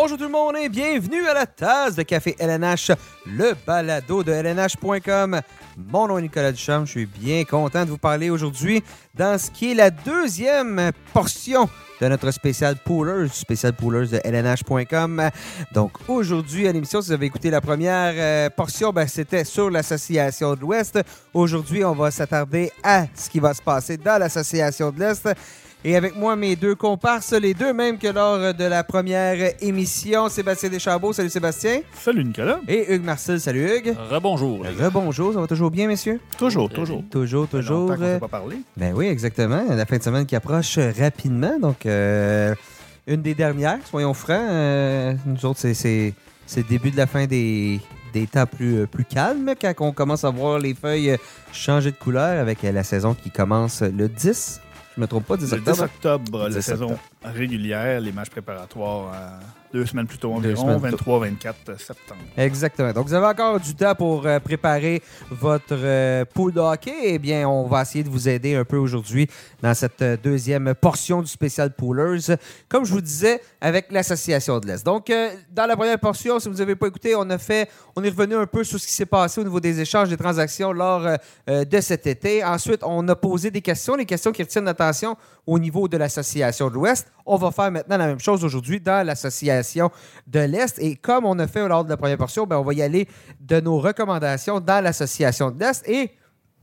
Bonjour tout le monde et bienvenue à la tasse de café LNH, le balado de LNH.com. Mon nom est Nicolas Duchamp, je suis bien content de vous parler aujourd'hui dans ce qui est la deuxième portion de notre spécial Poolers, spécial Poolers de LNH.com. Donc aujourd'hui à l'émission, si vous avez écouté la première euh, portion, ben, c'était sur l'Association de l'Ouest. Aujourd'hui, on va s'attarder à ce qui va se passer dans l'Association de l'Est. Et avec moi, mes deux comparses, les deux mêmes que lors de la première émission. Sébastien Deschambault, salut Sébastien. Salut Nicolas. Et Hugues Marcel, salut Hugues. Rebonjour. Rebonjour, ça va toujours bien, messieurs? Toujours, toujours. Toujours, toujours. qu'on s'est pas parlé. Ben oui, exactement. La fin de semaine qui approche rapidement. Donc, euh, une des dernières, soyons francs. Euh, nous autres, c'est- le début de la fin des, des temps plus, euh, plus calmes quand on commence à voir les feuilles changer de couleur avec euh, la saison qui commence le 10. Je me trompe pas, 10 Le 10 octobre? octobre, la 10 saison octobre. régulière, les matchs préparatoires euh, deux semaines plus tôt environ, semaines plus 23-24 septembre. Exactement. Donc, vous avez encore du temps pour euh, préparer votre euh, pool de hockey. Eh bien, on va essayer de vous aider un peu aujourd'hui dans cette euh, deuxième portion du spécial Poolers. Comme je vous disais, avec l'Association de l'Est. Donc, dans la première portion, si vous n'avez pas écouté, on a fait, on est revenu un peu sur ce qui s'est passé au niveau des échanges, des transactions lors de cet été. Ensuite, on a posé des questions, les questions qui retiennent l'attention au niveau de l'Association de l'Ouest. On va faire maintenant la même chose aujourd'hui dans l'Association de l'Est. Et comme on a fait lors de la première portion, ben, on va y aller de nos recommandations dans l'Association de l'Est. Et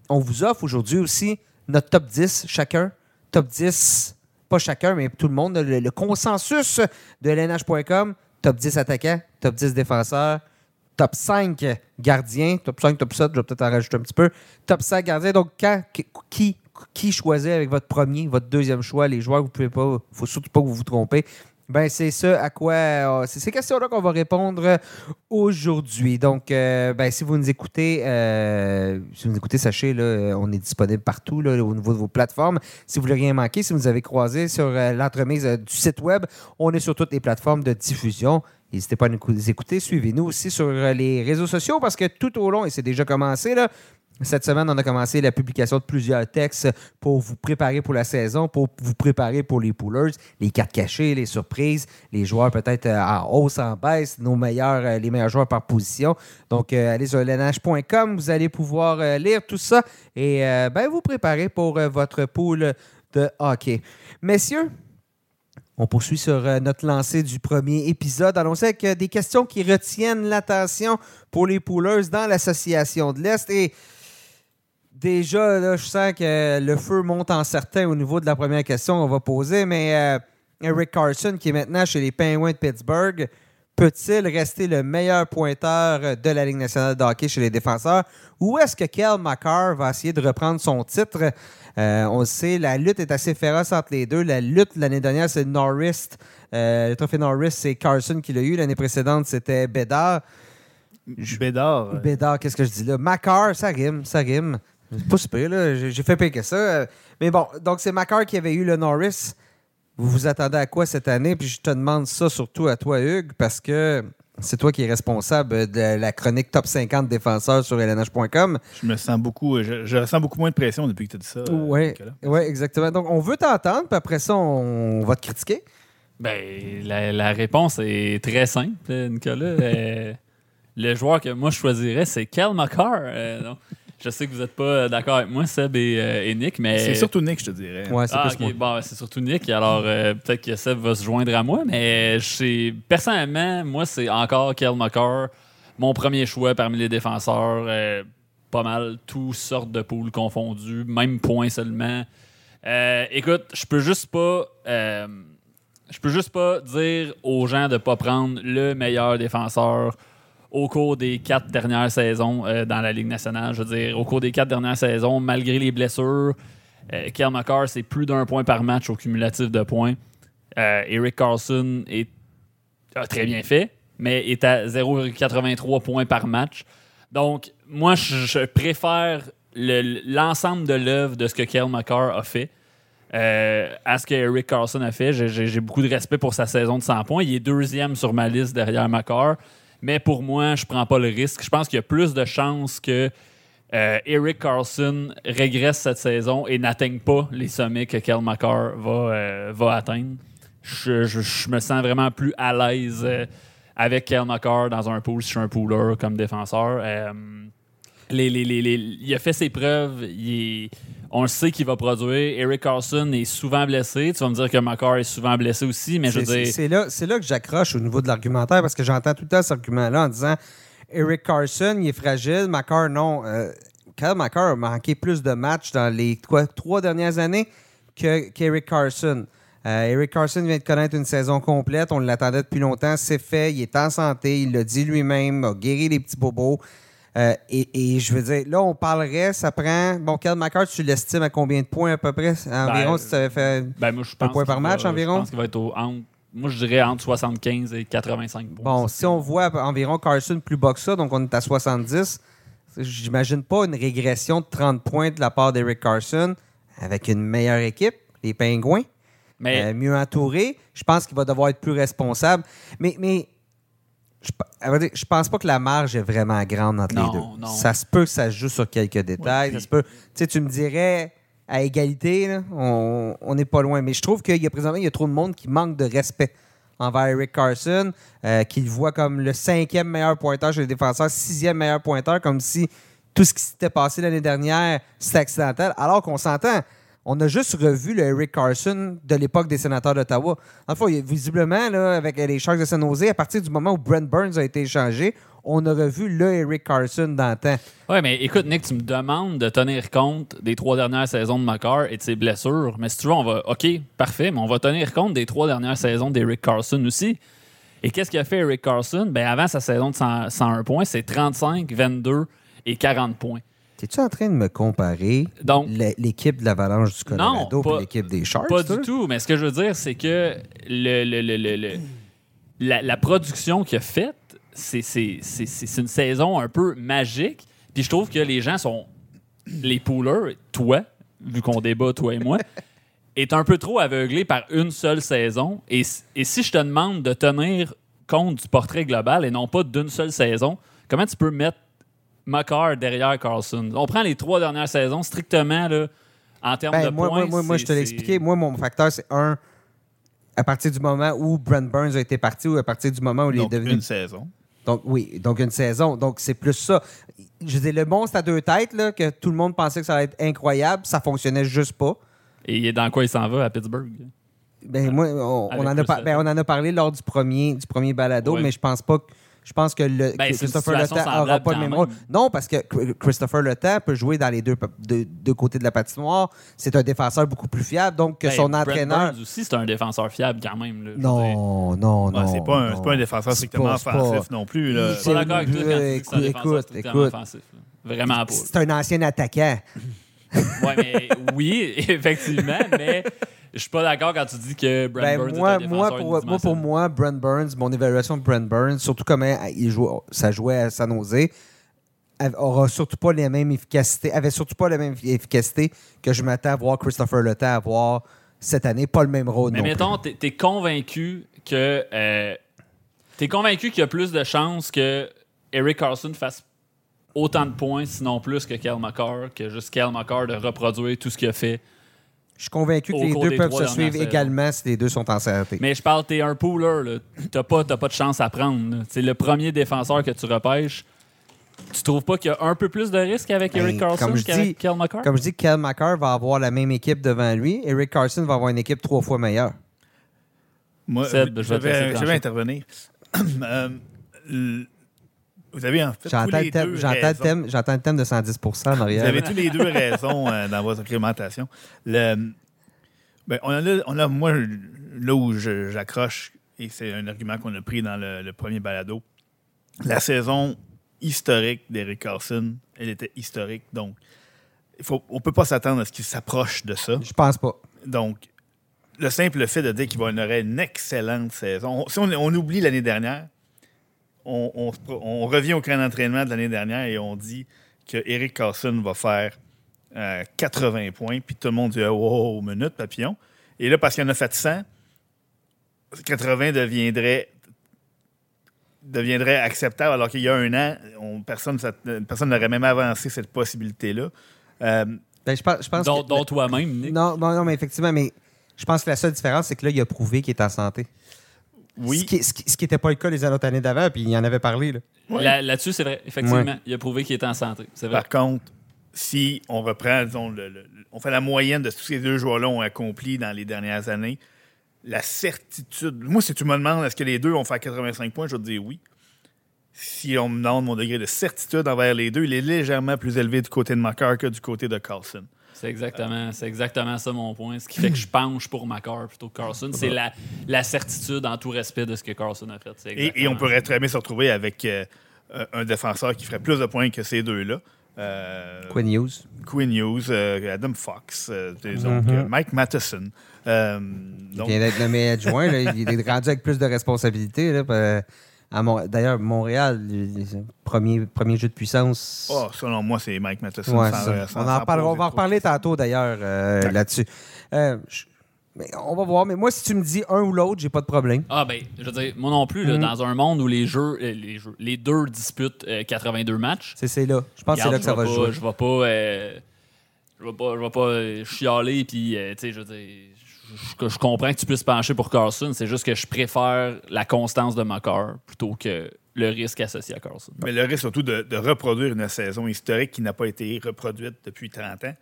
on vous offre aujourd'hui aussi notre top 10 chacun. Top 10, pas chacun, mais tout le monde, le, consensus de LNH.com. Top 10 attaquants, top 10 défenseurs, top 5 gardiens, top 5, top 7, je vais peut-être en rajouter un petit peu. Top 5 gardiens. Donc, qui, qui choisit avec votre premier, votre deuxième choix, les joueurs, vous pouvez pas, faut surtout pas que vous vous trompez. Ben, c'est ça à quoi. euh, c'est ces questions-là qu'on va répondre aujourd'hui. Donc, euh, ben, si vous nous écoutez, euh, si vous nous écoutez, sachez, là, euh, on est disponible partout là, au niveau de vos plateformes. Si vous voulez rien manquer, si vous avez croisé sur l'entremise du site web, on est sur toutes les plateformes de diffusion. N'hésitez pas à nous écouter. Suivez-nous aussi sur les réseaux sociaux parce que tout au long, et c'est déjà commencé, là, cette semaine, on a commencé la publication de plusieurs textes pour vous préparer pour la saison, pour vous préparer pour les poolers, les cartes cachées, les surprises, les joueurs peut-être euh, en hausse, en baisse, nos meilleurs, euh, les meilleurs joueurs par position. Donc, euh, allez sur lnh.com, vous allez pouvoir lire tout ça et ben, vous préparer pour votre pool de hockey. Messieurs, on poursuit sur notre lancée du premier épisode. Allons avec des questions qui retiennent l'attention pour les poolers dans l'Association de l'Est. Et déjà, là, je sens que le feu monte en certain au niveau de la première question qu'on va poser. Mais euh, Eric Carson, qui est maintenant chez les Penguins de Pittsburgh, peut-il rester le meilleur pointeur de la Ligue nationale de hockey chez les défenseurs? Ou est-ce que Kel McCarr va essayer de reprendre son titre? Euh, on le sait, la lutte est assez féroce entre les deux. La lutte l'année dernière, c'est Norris. Euh, le trophée Norris, c'est Carson qui l'a eu. L'année précédente, c'était Bédard. Bédard, Bédard, qu'est-ce que je dis là? Macar, ça rime, ça rime. C'est pas super, là. J'ai fait pire que ça. Euh, Mais bon, donc c'est Macar qui avait eu le Norris. Vous vous attendez à quoi cette année? Puis je te demande ça surtout à toi, Hugues, parce que c'est toi qui es responsable de la chronique top 50 défenseurs sur LNH.com. je me sens beaucoup, je, je ressens beaucoup moins de pression depuis que tu as dit ça. euh, Oui, ouais, exactement. Donc, on veut t'entendre, puis après ça, on va te critiquer. Ben, la, la réponse est très simple, euh, Nicolas. Euh, le joueur que moi je choisirais, c'est Kel McCarr. Euh, non. Je sais que vous n'êtes pas d'accord avec moi, Seb et, euh, et Nick, mais. C'est surtout Nick, je te dirais. Ouais, c'est Ah, plus ok, moi. bon, c'est surtout Nick. Alors, euh, peut-être que Seb va se joindre à moi, mais personnellement, moi, c'est encore Kel McCarr, mon premier choix parmi les défenseurs. euh, pas mal, toutes sortes de poules confondues, même point seulement. Euh, écoute, je peux juste pas. euh, je peux juste pas dire aux gens de pas prendre le meilleur défenseur au cours des quatre dernières saisons euh, dans la Ligue nationale. Je veux dire, au cours des quatre dernières saisons, malgré les blessures, euh, Kel McCarr, c'est plus d'un point par match au cumulatif de points. Euh, Eric Carlson est, a très bien fait, mais est à 0,83 points par match. Donc, moi, je, préfère le- l'ensemble de l'œuvre de ce que Kel McCarr a fait euh, à ce que Eric Carlson a fait. J'ai beaucoup de respect pour sa saison de 100 points. Il est deuxième sur ma liste derrière McCarr. Mais pour moi, je prends pas le risque. Je pense qu'il y a plus de chances que euh, Eric Carlson régresse cette saison et n'atteigne pas les sommets que Kel McCarr va, euh, va atteindre. je, je- me sens vraiment plus à l'aise euh, avec Kel McCarr dans un pool si je suis un pooler comme défenseur. Il a fait ses preuves. il est- on le sait qu'il va produire. Eric Carlson est souvent blessé. Tu vas me dire que McCarr est souvent blessé aussi, mais je veux C'est- dire. C'est là, que j'accroche au niveau de l'argumentaire parce que j'entends tout le temps cet argument-là en disant Eric Carson, il est fragile, McCarr, non. Euh, Kyle a manqué plus de matchs dans les quoi, trois dernières années que- qu'Eric Carson. Euh, Eric Carson vient de connaître une saison complète. On l'attendait depuis longtemps. C'est fait. Il est en santé. Il l'a dit lui-même. A guéri les petits bobos. Euh, et, et je veux dire, là, on parlerait, ça prend. Bon, Kyle McCarr, tu l'estimes à combien de points à peu près? Environ, Ben, si tu avais fait. Ben, moi, je Un point par match va- environ? Je pense qu'il va être au, entre- moi, je dirais entre 75 et 85 points. Bon, si on voit environ Carson plus bas que ça, donc on est à 70, j'imagine pas une régression de 30 points de la part d'Eric Carson avec une meilleure équipe, les Pingouins, Mais euh, mieux entouré. Je pense qu'il va devoir être plus responsable. Mais, mais je, je pense pas que la marge est vraiment grande entre Non, les deux. non. Ça se peut que ça se joue sur quelques détails. ça se peut. Tu sais, tu me dirais à égalité, là, on n'est pas loin. Mais je trouve qu'il y a présentement il y a trop de monde qui manque de respect envers Eric Carson, euh, qui le voit comme le cinquième meilleur pointeur chez les défenseurs, sixième meilleur pointeur, comme si tout ce qui s'était passé l'année dernière, c'était accidentel. Alors qu'on s'entend, on a juste revu le Eric Carson de l'époque des sénateurs d'Ottawa. Enfin, visiblement, avec les Sharks de San Jose, à partir du moment où Brent Burns a été échangé, on a revu le Eric Carson d'antan. Ouais, mais écoute, Nick, tu me demandes de tenir compte des trois dernières saisons de McCarr et de ses blessures. Mais si tu veux, on va. OK, parfait, mais on va tenir compte des trois dernières saisons d'Eric Carson aussi. Et qu'est-ce qu'a fait Eric Carson? Ben, avant sa saison de 100 101 points, c'est 35, 22 et 40 points. T'es-tu en train de me comparer l'équipe de l'Avalanche du Colorado et l'équipe des Sharks? Pas toi? du tout, mais ce que je veux dire, c'est que le, le- le- le- le- la, la production qu'il a faite, c'est- une saison un peu magique. Puis je trouve que les gens sont. Les poolers, toi, vu qu'on débat, toi et moi, est un peu trop aveuglé par une seule saison. Et si je te demande de tenir compte du portrait global et non pas d'une seule saison, comment tu peux mettre McCarr derrière Carlson? On prend les trois dernières saisons strictement là, en termes Ben, de moi, points. moi, moi, je te l'ai expliqué. Moi, mon facteur, c'est un. À partir du moment où Brent Burns a été parti ou à partir du moment où il Donc, est devenu. une saison. Donc, oui, donc une saison. Donc, c'est plus ça. Je dis, le monstre à deux têtes, là, que tout le monde pensait que ça allait être incroyable, ça fonctionnait juste pas. Et dans quoi il s'en va à Pittsburgh? Ben, moi, on, Avec on en a Chris par- ben, on en a parlé lors du premier, du premier balado, Ouais. mais je pense pas que. Je pense que le, Ben, Christopher Letang n'aura pas le même rôle. Non, parce que Christopher Letang peut jouer dans les deux, deux, deux côtés de la patinoire. C'est un défenseur beaucoup plus fiable, donc que Ben, son Brent entraîneur. Burns aussi, c'est un défenseur fiable quand même. Là. Non, non, Ouais, non. c'est pas, un- non. pas un défenseur strictement offensif non plus. Là. Je suis pas d'accord avec toi quand tu dis que c'est un Écoute, défenseur écoute, strictement écoute. offensif. Vraiment pas. C'est un ancien attaquant. Ouais, mais oui, effectivement, mais je suis pas d'accord quand tu dis que Brent Ben, Burns moi, est un défenseur moi, pour, moi, pour unidimensionnel. moi, Brent Burns, mon évaluation de Brent Burns, surtout comment il joue, ça jouait à San Jose, aura surtout pas les mêmes efficacités, avait surtout pas la même efficacité que je m'attends à voir Christopher Le avoir cette année, pas le même rôle Mais non mettons, t'es es convaincu que. euh, t'es convaincu qu'il y a plus de chances que Eric Carlson fasse autant de points, sinon plus que Kel McCarr, que juste Kel McCarr de reproduire tout ce qu'il a fait. Je suis convaincu que les deux peuvent se suivre également si les deux sont en santé. Mais je parle, t'es un pooler, là. T'as pas, t'as pas de chance à prendre. C'est le premier défenseur que tu repêches. Tu trouves pas qu'il y a un peu plus de risque avec Ben, Eric je qu'avec Kel McCarr? Comme je dis, Kel McCarr va avoir la même équipe devant lui. Eric Carson va avoir une équipe trois fois meilleure. Moi, Seb, je vais je vais intervenir. Euh, vous avez en fait tous J'entends le, thème, le raisons. thème, j'entends le thème de 110 en Vous avez tous les deux raison euh, dans votre argumentation. Le, ben, on a, on a, moi, là où j'accroche, et c'est un argument qu'on a pris dans le, le premier balado, la saison historique d'Eric Carlson, elle était historique. Donc, il faut, on ne peut pas s'attendre à ce qu'il s'approche de ça. Je pense pas. Donc, le simple fait de dire qu'il aurait une excellente saison. On- si on, on oublie l'année dernière, on, revient au camp d'entraînement de l'année dernière et on dit que Eric Carlson va faire euh, 80 points, puis tout le monde dit oh, wow, minute, papillon. Et là, parce qu'il en a fait 100, 80 deviendrait deviendrait acceptable alors qu'il y a un an, on- personne ça- personne n'aurait même avancé cette possibilité-là. Euh, Ben, je pense, je pense Dont, que- dont toi-même, Nick. Non, non, non, mais effectivement, mais Je pense que la seule différence, c'est que là, il a prouvé qu'il est en santé. Oui. Ce qui n'était ce qui, pas le cas les autres années d'avant, puis il en avait parlé. Là. Là-dessus, c'est vrai. Effectivement, il a prouvé qu'il était en santé. C'est vrai. Par contre, si on reprend, disons, le- le- on fait la moyenne de ce que ces deux joueurs-là ont accompli dans les dernières années, la certitude. Moi, si tu me demandes est-ce que les deux ont fait 85 points, je vais te dire oui. Si on me demande mon degré de certitude envers les deux, il est légèrement plus élevé du côté de Makar que du côté de Carlson. C'est exactement, c'est exactement ça mon point. Ce qui fait que je penche pour Macar plutôt que Carlson, c'est la, la certitude en tout respect de ce que Carlson a fait. Et, on pourrait très bien se retrouver avec euh, un défenseur qui ferait plus de points que ces deux-là. Euh, Quinn Hughes. Quinn Hughes, euh, Adam Fox, euh, donc, Mhm. euh, Mike Matheson. Euh, Il donc, vient d'être nommé adjoint. là. Il est rendu avec plus de responsabilités. là, D'ailleurs, Montréal, premier, premier jeu de puissance. oh, selon moi, c'est Mike Matheson. Ouais, sans- ça. sans- on, en on va en reparler tantôt d'ailleurs euh, là-dessus. Euh, on va voir. Mais moi, si tu me dis un ou l'autre, j'ai pas de problème. Ah ben, je veux dire, moi non plus, là, Mhm. dans un monde où les jeux, euh, les jeux, les deux disputent euh, 82 matchs. C'est là. Je pense que c'est là que ça je va vais se pas- jouer. Je vais pas, euh, je vais pas, je vais pas chialer puis, euh, tu sais, je veux dire, je, comprends que tu puisses pencher pour Carlson. C'est juste que je préfère la constance de Macar plutôt que le risque associé à Carlson. Mais le risque surtout de, de reproduire une saison historique qui n'a pas été reproduite depuis 30 ans.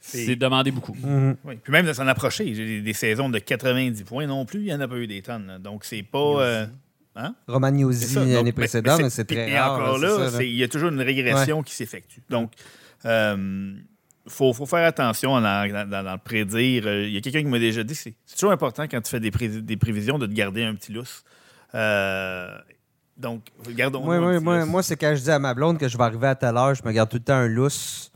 C'est demander beaucoup. Mhm. Oui. Puis même de s'en approcher. J'ai des, des saisons de 90 points non plus, il n'y en a pas eu des tonnes. là. Donc, c'est pas. euh, hein? Donc, l'année précédente, mais c'est très et rare. encore là, il y a toujours une régression qui s'effectue. Donc, il faut, faut faire attention en- le prédire. Euh, Il y a quelqu'un qui m'a déjà dit c'est toujours important quand tu fais des, pré- des prévisions de te garder un petit lousse. Euh, donc, gardons Moi, moi, moi, moi, c'est quand je dis à ma blonde que je vais arriver à telle heure, je me garde tout le temps un lousse.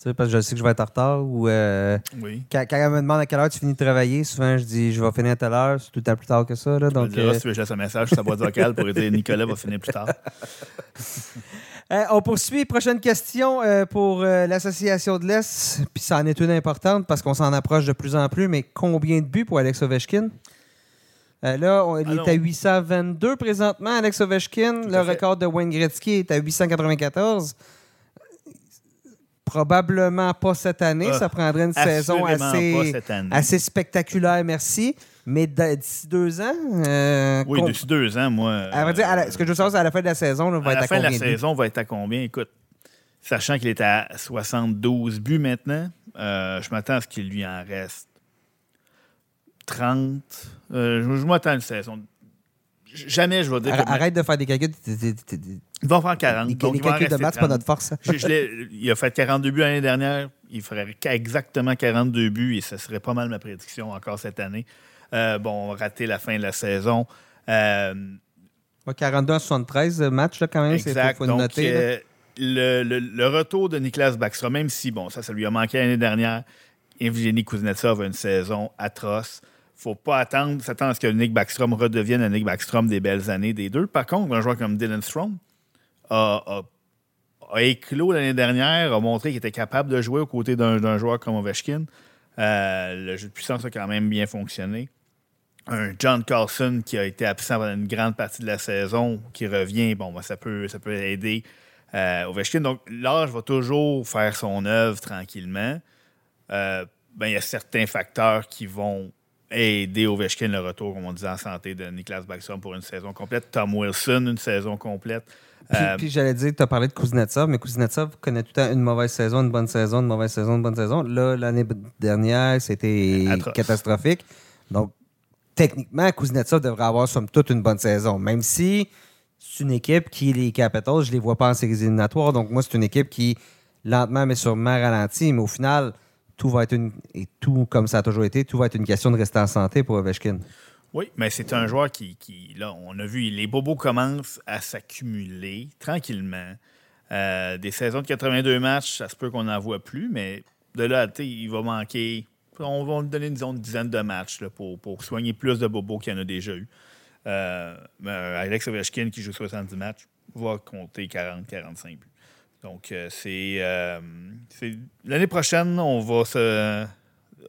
Tu sais, parce que je sais que je vais être en retard. Ou euh, Oui. quand, quand elle me demande à quelle heure tu finis de travailler, souvent je dis je vais finir à telle heure, c'est tout le temps plus tard que ça. Là, Donc, donc, euh, si tu veux, je laisse un message sur sa boîte vocale pour dire Nicolas va finir plus tard. Euh, on poursuit. Prochaine question euh, pour euh, l'Association de l'Est. Puis ça en est une importante parce qu'on s'en approche de plus en plus. Mais combien de buts pour Alex Ovechkin? Là, on, il Allons. est à 822 présentement, Alex Ovechkin. Tout Le record de Wayne Gretzky est à 894. Probablement pas cette année. Ah, ça prendrait une saison assez, spectaculaire, merci. Mais d'ici deux ans, euh, Oui, depuis deux ans, moi. à vrai dire, à la- ce que je veux savoir, c'est à la fin de la saison, là, va à être la à fin de la combien de buts? saison, va être à combien? Écoute, sachant qu'il est à 72 buts maintenant, euh, je m'attends à ce qu'il lui en reste 30. Euh, je je m'attends à une saison. Jamais je vais dire. Que- Arrête de faire des calculs. Il va faire 40. Les, donc les il va calculs de maths, c'est pas 30. notre force. Je- je l'ai- il a fait 42 buts l'année dernière. Il ferait exactement 42 buts et ce serait pas mal ma prédiction encore cette année. Euh, bon, on va rater la fin de la saison. Euh, Ouais, 42 à 73 euh, matchs, là, quand même. Exact. faut Donc, noter. euh, le, le- le retour de Niklas Backstrom, même si, bon, ça, ça lui a manqué l'année dernière, Evgeny Kuznetsov a une saison atroce. faut pas attendre, s'attendre à ce que Nick Backstrom redevienne le Nick Backstrom des belles années des deux. Par contre, un joueur comme Dylan Strom a, éclos l'année dernière, a montré qu'il était capable de jouer aux côtés d'un d'un joueur comme Ovechkin. Euh, le jeu de puissance a quand même bien fonctionné. Un John Carlson qui a été absent pendant une grande partie de la saison, qui revient, bon, ben, ça, peut, ça peut aider euh, Ovechkin. Donc, l'âge va toujours faire son œuvre tranquillement. Euh, ben, il y a certains facteurs qui vont aider Ovechkin le retour, comme on disait, en santé de Niklas Backstrom pour une saison complète. Tom Wilson, une saison complète. Puis, Euh, puis j'allais dire, tu as parlé de Kuznetsov, mais Kuznetsov connaît tout le temps une mauvaise saison, une bonne saison, une mauvaise saison, une bonne saison. Là, l'année dernière, c'était catastrophique. Donc, techniquement, Kuznetsov devrait avoir, somme toute, une bonne saison. Même si c'est une équipe qui, les Capitals, je les vois pas en séries éliminatoires. Donc, moi, c'est une équipe qui, lentement, mais sûrement ralentit. Mais au final, tout va être une. Et tout, comme ça a toujours été, tout va être une question de rester en santé pour Ovechkin. Oui, mais c'est un joueur qui, qui, là, on a vu, les bobos commencent à s'accumuler tranquillement. Euh, des saisons de 82 matchs, ça se peut qu'on n'en voit plus, mais de là, il va manquer. On va lui donner disons, une dizaine de matchs pour, pour soigner plus de bobos qu'il y en a déjà eu. Euh, mais Alex Ovechkin, qui joue 70 matchs, va compter 40-45 buts. Donc, euh, euh, c'est- L'année prochaine, on va se.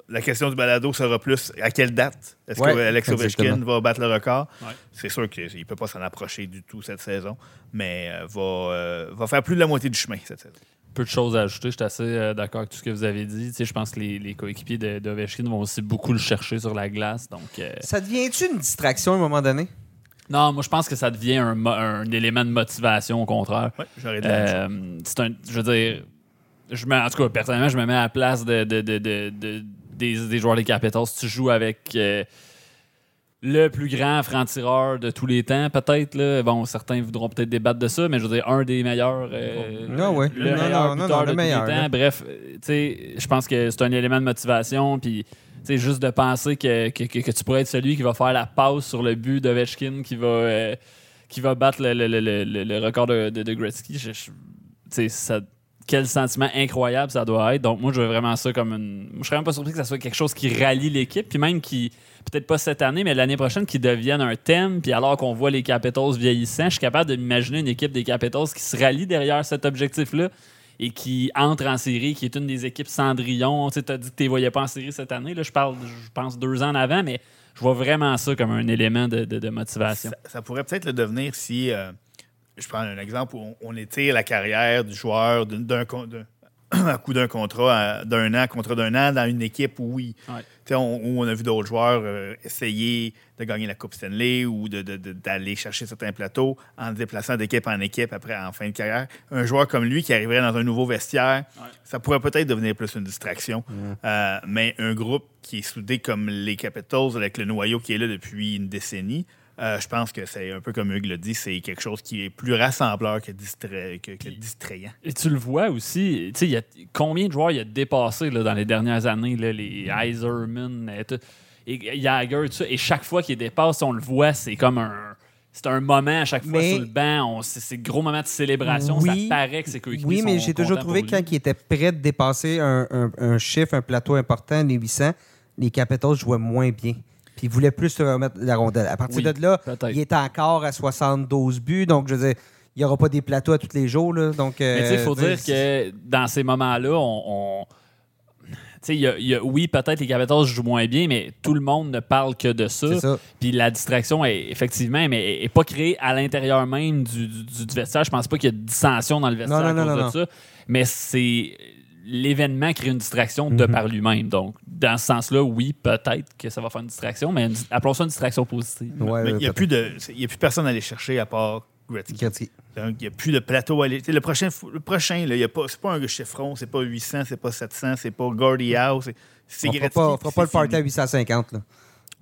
La question du balado sera plus à quelle date est-ce Ouais, que Alex Ovechkin va battre le record? Ouais. C'est sûr qu'il ne peut pas s'en approcher du tout cette saison, mais euh, va, euh, va faire plus de la moitié du chemin cette saison. peu de choses à ajouter. Je suis assez euh, d'accord avec tout ce que vous avez dit. Tu sais, je pense que les, les coéquipiers de- d'Ovechkin vont aussi beaucoup le chercher sur la glace. Donc, euh, Ça devient-tu une distraction à un moment donné? non, moi, je pense que ça devient un, élément de motivation, au contraire. Ouais, j'aurais dit. Euh, c'est un, je veux dire, je me, en tout cas, personnellement, je me mets à la place de, de- de- de- de- des, des joueurs des Capitals. Tu joues avec euh, le plus grand franc-tireur de tous les temps, peut-être, bon, certains voudront peut-être débattre de ça, mais je veux dire, un des meilleurs. euh, Ah ouais. Le Non, meilleur non, non, non, de le tous les meilleur, temps. là. Bref, euh, tu sais, je pense que c'est un élément de motivation. Puis, tu sais, juste de penser que, que, que- que tu pourrais être celui qui va faire la passe sur le but d'Ovechkin, qui va, euh, qui va battre le, le- le- le- record de, de, de Gretzky. Je- je- tu sais, ça- quel sentiment incroyable ça doit être. Donc, moi, je veux vraiment ça comme une. Je serais même pas surpris que ça soit quelque chose qui rallie l'équipe, puis même qui, peut-être pas cette année, mais l'année prochaine, qui devienne un thème. Puis alors qu'on voit les Capitals vieillissant, je suis capable de m'imaginer une équipe des Capitals qui se rallie derrière cet objectif-là et qui entre en série, qui est une des équipes Cendrillon. Tu as dit que tu ne voyais pas en série cette année. Là, je parle, je pense, deux ans avant, mais je vois vraiment ça comme un élément de, motivation. Ça, ça pourrait peut-être le devenir si, euh, je prends un exemple où on, on étire la carrière du joueur d'un- d'un con- d'un- à coup d'un contrat à- d'un an contre d'un an dans une équipe où, oui, Ouais. on, où on a vu d'autres joueurs euh, essayer de gagner la Coupe Stanley ou de- de- de- d'aller chercher certains plateaux en se déplaçant d'équipe en équipe après en fin de carrière. Un joueur comme lui qui arriverait dans un nouveau vestiaire, Ouais. ça pourrait peut-être devenir plus une distraction. Euh, mais un groupe qui est soudé comme les Capitals avec le noyau qui est là depuis une décennie, euh, je pense que c'est un peu comme Hugues l'a dit, c'est quelque chose qui est plus rassembleur que, distra- que- que distrayant. Et tu le vois aussi, tu sais, il y a combien de joueurs il a dépassé là, dans les dernières années, là, les Eiserman et, tout, et Jagger, tout ça, et chaque fois qu'il dépasse, on le voit, c'est comme un. C'est un moment à chaque fois Mais- sur le banc. C'est gros moment de célébration. Oui. ça paraît que c'est coéquipiers Oui, mais j'ai toujours trouvé pour quand il était prêt de dépasser un, un- un chiffre, un plateau important, les 800, les Capitals jouaient moins bien. Puis ils voulaient plus se remettre la rondelle. À partir Oui, de là, il est encore à 72 buts. Donc, je veux dire, il n'y aura pas des plateaux à tous les jours. Là, donc, Mais tu sais, il faut euh, dire que dans ces moments-là, on. on- il y a- il y a- oui, peut-être les Capitals jouent moins bien, mais tout le monde ne parle que de ça. Ça. Puis la distraction est effectivement, mais est pas créée à l'intérieur même du, du- du vestiaire. Je pense pas qu'il y a de dissension dans le vestiaire Non, non, à non, cause non, de ça. Mais c'est l'événement crée une distraction de Mhm. par lui-même. Donc, dans ce sens-là, oui, peut-être que ça va faire une distraction, mais une- appelons ça une distraction positive. Ouais, Mais ouais, il n'y a, plus de- il y a plus personne à aller chercher à part Gretzky. Gretzky. Donc, il n'y a plus de plateau à aller. tu sais, Le prochain, le prochain là, il y a pas, c'est pas un chiffron, c'est pas 800, c'est pas 700, c'est pas Gordie House. c'est- fera Gretzky, pas, on fera puis pas le party à fini. 850. Là.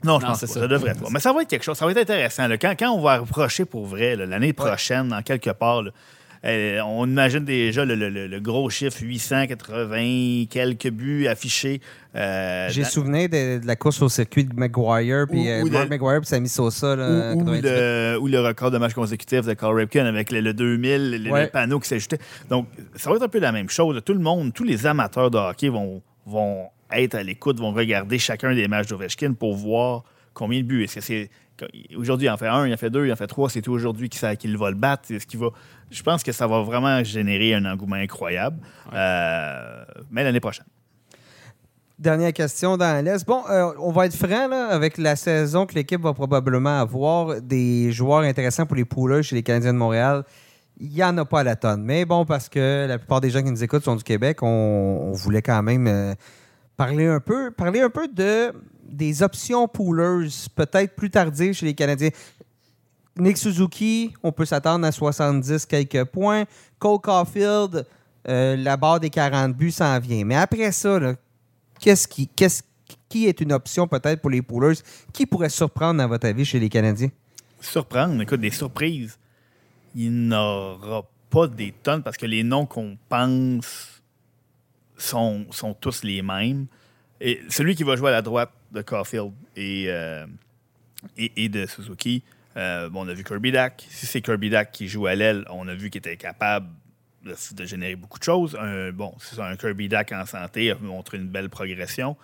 Non, je Non, pense pas. ça. Ça. devrait pas. Mais ça va être quelque chose. Ça va être intéressant. là. Quand, quand on va approcher pour vrai, l'année prochaine, dans quelque part, là, euh, on imagine déjà le, le- le- le gros chiffre 880, quelques buts affichés. euh, J'ai dans- souvenir de, de la course au circuit de McGuire, puis euh, Mark de- McGuire, puis Sammy Sosa. Là, ou, ou 98. le, ou le record de matchs consécutifs de Carl Ripken avec le, le 2000, le, le Ouais. panneau qui s'ajoutait. Donc, ça va être un peu la même chose. Tout le monde, tous les amateurs de hockey vont, vont être à l'écoute, vont regarder chacun des matchs d'Ovechkin pour voir combien de buts. Est-ce que c'est. Aujourd'hui, il en fait un, il en fait deux, il en fait trois. C'est tout aujourd'hui qui, qu'il va le battre? C'est ce qui va. Je pense que ça va vraiment générer un engouement incroyable. Euh, mais l'année prochaine. Dernière question dans l'Est. Bon, euh, on va être franc là, avec la saison que l'équipe va probablement avoir des joueurs intéressants pour les poolers chez les Canadiens de Montréal. Il n'y en a pas à la tonne. Mais bon, parce que la plupart des gens qui nous écoutent sont du Québec, on, on voulait quand même euh, parler un peu, parler un peu de des options poolers, peut-être plus tardives chez les Canadiens. Nick Suzuki, on peut s'attendre à 70 quelques points. Cole Caulfield, euh, la barre des 40 buts s'en vient. Mais après ça, qu'est-ce qui, est une option peut-être pour les poolers? Qui pourrait surprendre, à votre avis, chez les Canadiens? surprendre, écoute, des surprises, il n'aura pas des tonnes parce que les noms qu'on pense sont, tous les mêmes. Et celui qui va jouer à la droite de Caulfield et, euh, de Suzuki, euh, bon, on a vu Kirby Dack. Si c'est Kirby Dack qui joue à l'aile, on a vu qu'il était capable de, de générer beaucoup de choses. Un, bon, c'est un Kirby Dack en santé a montré une belle progression.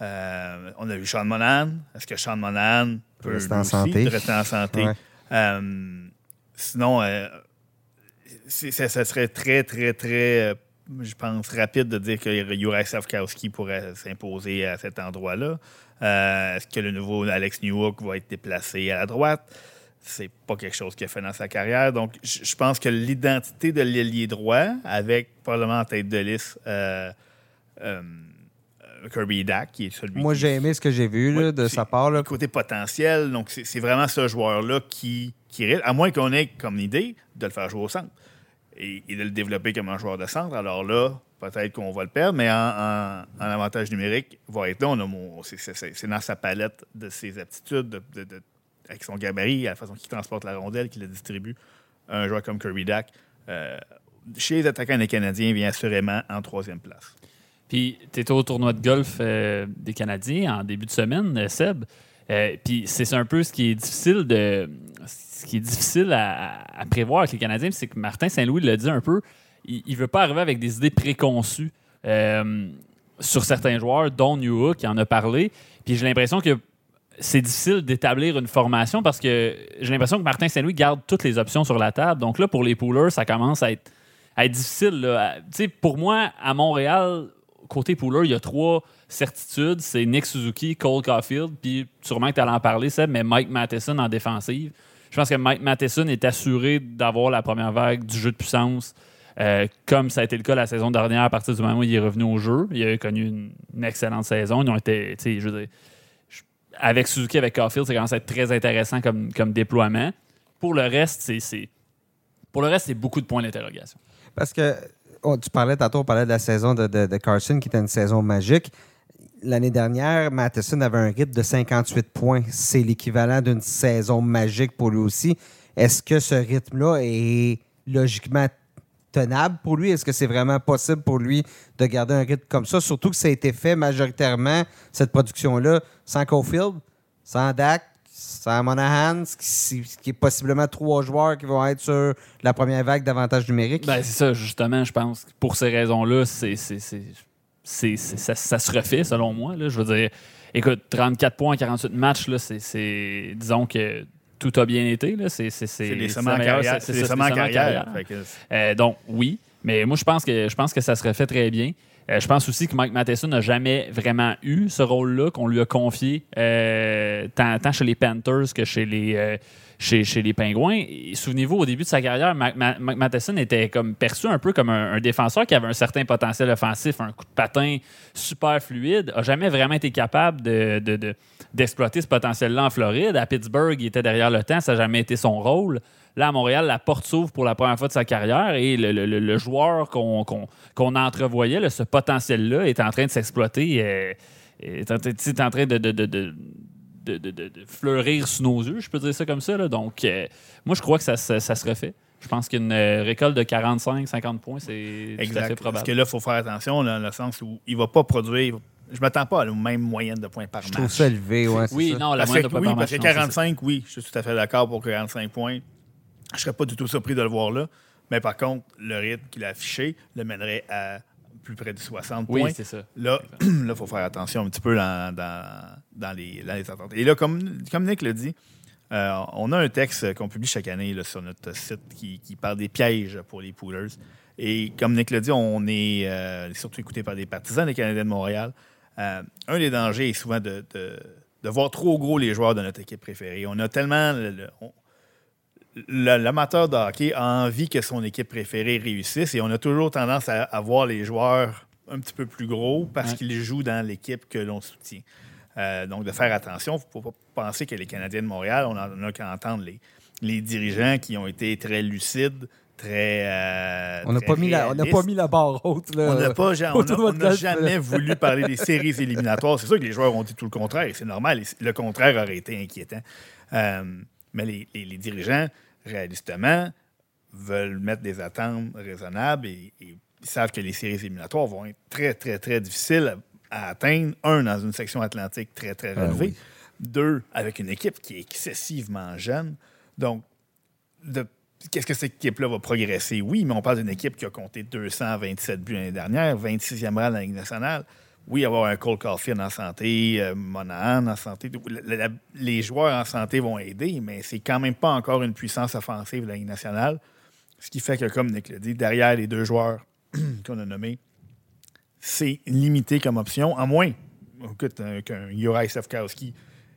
Euh, on a vu Sean Monahan. Est-ce que Sean Monahan peut Rester en aussi santé? rester en santé? Ouais. Euh, sinon, ça, ça serait très, très, très, je pense, rapide de dire que Juraj Savkowski pourrait s'imposer à cet endroit-là. Euh, Est-ce que le nouveau Alex Newhook va être déplacé à la droite? c'est pas quelque chose qu'il a fait dans sa carrière. Donc, je pense que l'identité de l'ailier droit, avec probablement en tête de liste euh, euh, Kirby Dak, qui est celui Moi, qui- j'ai aimé ce que j'ai vu là, de sa part. Là. côté potentiel. Donc, c'est vraiment ce joueur-là qui, qui à moins qu'on ait comme idée de le faire jouer au centre et, et de le développer comme un joueur de centre. Alors là, peut-être qu'on va le perdre, mais en, avantage numérique, va être là. C'est- dans sa palette de ses aptitudes, de- avec son gabarit, la façon qu'il transporte la rondelle, qu'il la distribue. Un joueur comme Kirby Dak, euh, chez les attaquants des Canadiens, vient assurément en troisième place. Puis, tu étais au tournoi de golf euh, des Canadiens en début de semaine, euh, Seb. Puis, c'est un peu ce qui est difficile de. Ce qui est difficile à, à prévoir avec les Canadiens, c'est que Martin Saint-Louis l'a dit un peu, il ne veut pas arriver avec des idées préconçues euh, sur certains joueurs, dont Newhook, qui en a parlé. Puis, j'ai l'impression que c'est difficile d'établir une formation parce que j'ai l'impression que Martin Saint-Louis garde toutes les options sur la table. Donc là, pour les poolers, ça commence à être, difficile. pour moi, à Montréal, côté pooler, il y a trois certitudes. C'est Nick Suzuki, Cole Caulfield, puis sûrement que tu allais en parler, Seb, mais Mike Matheson en défensive. Je pense que Mike Matheson est assuré d'avoir la première vague du jeu de puissance, euh, comme ça a été le cas la saison dernière à partir du moment où il est revenu au jeu. Il a connu une, excellente saison. Ils ont été, avec Suzuki, avec Caulfield, ça commence à être très intéressant comme, comme déploiement. Pour le reste, c'est- pour le reste, c'est beaucoup de points d'interrogation. Parce que oh, tu parlais tantôt, on parlait de la saison de, de- de Carson qui était une saison magique. L'année dernière, Matheson avait un rythme de 58 points. C'est l'équivalent d'une saison magique pour lui aussi. Est-ce que ce rythme-là est logiquement tenable pour lui? Est-ce que c'est vraiment possible pour lui de garder un rythme comme ça? Surtout que ça a été fait majoritairement, cette production-là, sans Cofield, sans Dak, sans Monahan, ce qui, est possiblement trois joueurs qui vont être sur la première vague d'avantage numérique. Ben, c'est ça, justement, je pense. que Pour ces raisons-là, c'est, ça, ça se refait, selon moi. là. Je veux dire, écoute, 34 points en 48 matchs, là, c'est- disons que tout a bien été. Là. C'est, en meilleure- carrière. c'est- carrière. Fait Euh, donc, oui. Mais moi, je pense que je pense que ça se refait très bien. Euh, je pense aussi que Mike Matheson n'a jamais vraiment eu ce rôle-là qu'on lui a confié, euh, tant, tant chez les Panthers que chez les, chez, les Pingouins. Souvenez-vous, au début de sa carrière, Matheson était comme perçu un peu comme un, défenseur qui avait un certain potentiel offensif, un coup de patin super fluide, a jamais vraiment été capable de, de- de- d'exploiter ce potentiel-là en Floride. À Pittsburgh, il était derrière le temps, ça n'a jamais été son rôle. Là, à Montréal, la porte s'ouvre pour la première fois de sa carrière et le, joueur qu'on, entrevoyait, ce potentiel-là, est en train de s'exploiter, euh, est, en, train de- de- de- de- de fleurir sous nos yeux, je peux dire ça comme ça. là. Donc, euh, moi, je crois que ça, se- ça se refait. Je pense qu'une euh, récolte de 45-50 points, c'est tout à fait Exact. Parce probable. que là, il faut faire attention, là, dans le sens où il ne va pas produire. Je ne m'attends pas à la même moyenne de points par Je match. trouve ça élevé, ouais. Oui, ça. non, la Parce moyenne que, de points oui, par parce que match, non, c'est ça. 45, oui, je suis tout à fait d'accord pour 45 points. Je ne serais pas du tout surpris de le voir là. Mais par contre, le rythme qu'il a affiché le mènerait à plus près de 60 Oui, points. c'est ça. Là, il faut faire attention un petit peu dans, dans, dans les, dans les attentes. Et là, comme, comme Nick l'a dit, euh, on a un texte qu'on publie chaque année là, sur notre site qui, qui parle des pièges pour les poolers. Et comme Nick l'a dit, on est euh, surtout écouté par des partisans des Canadiens de Montréal. Euh, un des dangers est souvent de, de- de voir trop gros les joueurs de notre équipe préférée. On a tellement. le- le- le- L'amateur de hockey a envie que son équipe préférée réussisse et on a toujours tendance à, à voir les joueurs un petit peu plus gros parce Ouais. qu'ils jouent dans l'équipe que l'on soutient. Euh, donc, de faire attention, il ne faut pas penser que les Canadiens de Montréal, on en a qu'à entendre les, les dirigeants qui ont été très lucides, très. euh, On n'a pas, mis la- on n'a réalistes. pas mis la barre haute. Là. On n'a pas- on a- on jamais voulu parler des séries éliminatoires. C'est sûr que les joueurs ont dit tout le contraire et c'est normal. Et Le contraire aurait été inquiétant. Euh, mais les, les- les dirigeants, réalistement, veulent mettre des attentes raisonnables et, et ils savent que les séries éliminatoires vont être très, très, très difficiles à atteindre. Un, dans une section atlantique très, très Ah relevée. oui. Deux, avec une équipe qui est excessivement jeune. Donc, de- qu'est-ce que cette équipe-là va progresser? Oui, mais on parle d'une équipe qui a compté 227 buts l'année dernière, 26e rang dans la Ligue nationale. Oui, avoir un Cole Caulfield en santé, euh, Monahan en santé. la- la- les joueurs en santé vont aider, mais c'est quand même pas encore une puissance offensive de la Ligue nationale. Ce qui fait que, comme Nick l'a dit, derrière les deux joueurs qu'on a nommés, c'est limité comme option, à moins écoute, un- qu'un Juraj Sefkowski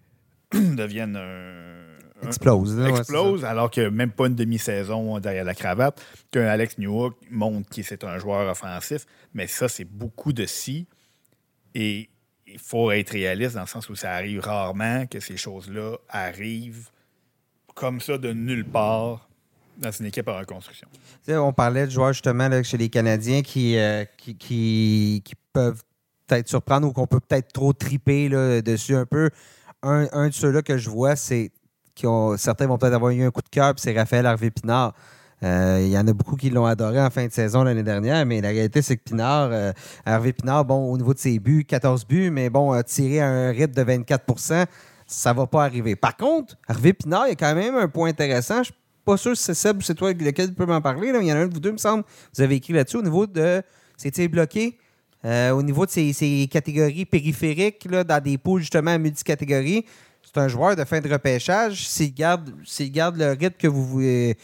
devienne un, explose. ouais, explose, alors que même pas une demi-saison derrière la cravate, qu'un Alex Newhook montre qu'il c'est un joueur offensif. Mais ça, c'est beaucoup de si. Et il faut être réaliste dans le sens où ça arrive rarement que ces choses-là arrivent comme ça de nulle part dans une équipe en reconstruction. On parlait de joueurs justement là, chez les Canadiens qui, euh, qui, qui- qui peuvent peut-être surprendre ou qu'on peut peut-être trop triper là, dessus un peu. Un, de ceux-là que je vois, c'est qui ont certains vont peut-être avoir eu un coup de cœur, c'est Raphaël Harvey Pinard. Euh, Il y en a beaucoup qui l'ont adoré en fin de saison l'année dernière, mais la réalité, c'est que Pinard, euh, Pinard, bon, au niveau de ses buts, 14 buts, mais bon, tirer à un rythme de 24% ça va pas arriver. Par contre, Hervé Pinard, il y a quand même un point intéressant. Je pas sûr si c'est Seb ou c'est toi lequel tu peux m'en parler. Il y en a un de vous deux, me semble. Vous avez écrit là-dessus au niveau de ses tirs bloqués. euh, au niveau de ses, catégories périphériques, là, dans des poules justement multicatégories, c'est un joueur de fin de repêchage. S'il garde, s'il garde le rythme que vous voulez,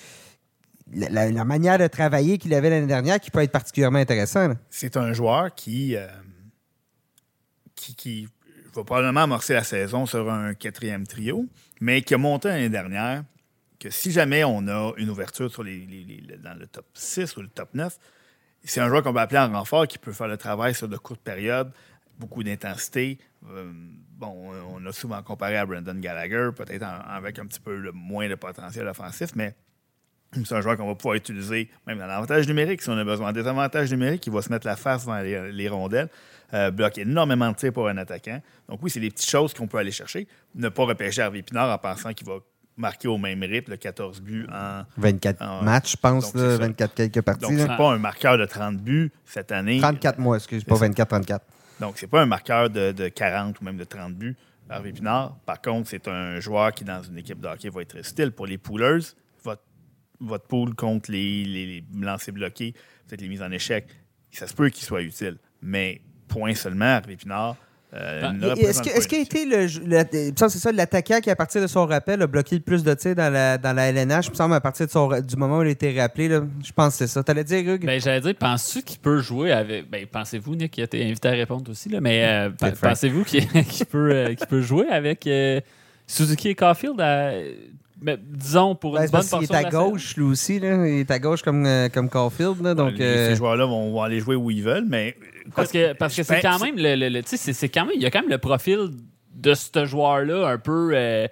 la, la- manière de travailler qu'il avait l'année dernière, qui peut être particulièrement intéressant. C'est un joueur qui, euh, qui, qui va probablement amorcer la saison sur un quatrième trio, mais qui a monté l'année dernière que si jamais on a une ouverture dans le top 6 ou le top 9, c'est un joueur qu'on va appeler en renfort qui peut faire le travail sur de courtes périodes, beaucoup d'intensité. Euh, bon, on a souvent comparé à Brendan Gallagher, peut-être avec un petit peu le moins de potentiel offensif, mais c'est un joueur qu'on va pouvoir utiliser même dans l'avantage numérique. Si on a besoin des avantages numériques, il va se mettre la face dans les, les rondelles, euh, bloque énormément de tirs pour un attaquant. Donc oui, c'est des petites choses qu'on peut aller chercher. Ne pas repêcher Harvey Pinard en pensant qu'il va marquer au même rythme le 14 buts en... 24 Ah ouais. matchs, je pense, Donc, là, c'est ça. 24 quelques parties. Donc là. c'est pas un marqueur de 30 buts cette année. 34 mois, excuse, pas C'est ça. 24, 34. Donc, c'est pas un marqueur de, de 40 ou même de 30 buts, Harvey Pinard. Par contre, c'est un joueur qui, dans une équipe de hockey, va être utile. Pour les poolers, votre, votre pool contre les, les, les lancers bloqués, peut-être les mises en échec, ça se peut qu'il soit utile. Mais point seulement, Harvey Pinard euh, Ben, Est-ce qu'il a été le, le- c'est ça l'attaquant qui, à partir de son rappel, a bloqué le plus de tirs dans la, dans la LNH? Il me semble à partir de son, du moment où il a été rappelé. Là, je pense que c'est ça. T'allais dire, Hugues? Ben, j'allais dire, penses-tu qu'il peut jouer avec. Ben, pensez-vous, Nick, qui a été invité à répondre aussi, là, mais euh, pensez-vous qu'il peut, euh, peut jouer avec euh, Suzuki et Caulfield ben, disons, pour Ben, une bonne parce qu'il portion est de à la gauche, lui aussi. Là. Il est à gauche comme, euh, comme Caulfield. Là, donc, Les- euh, Ces joueurs-là vont, vont aller jouer où ils veulent, mais. Parce que parce que c'est quand même le, le- le- tu sais, c'est- c'est quand même il y a quand même le profil de ce joueur là un peu euh,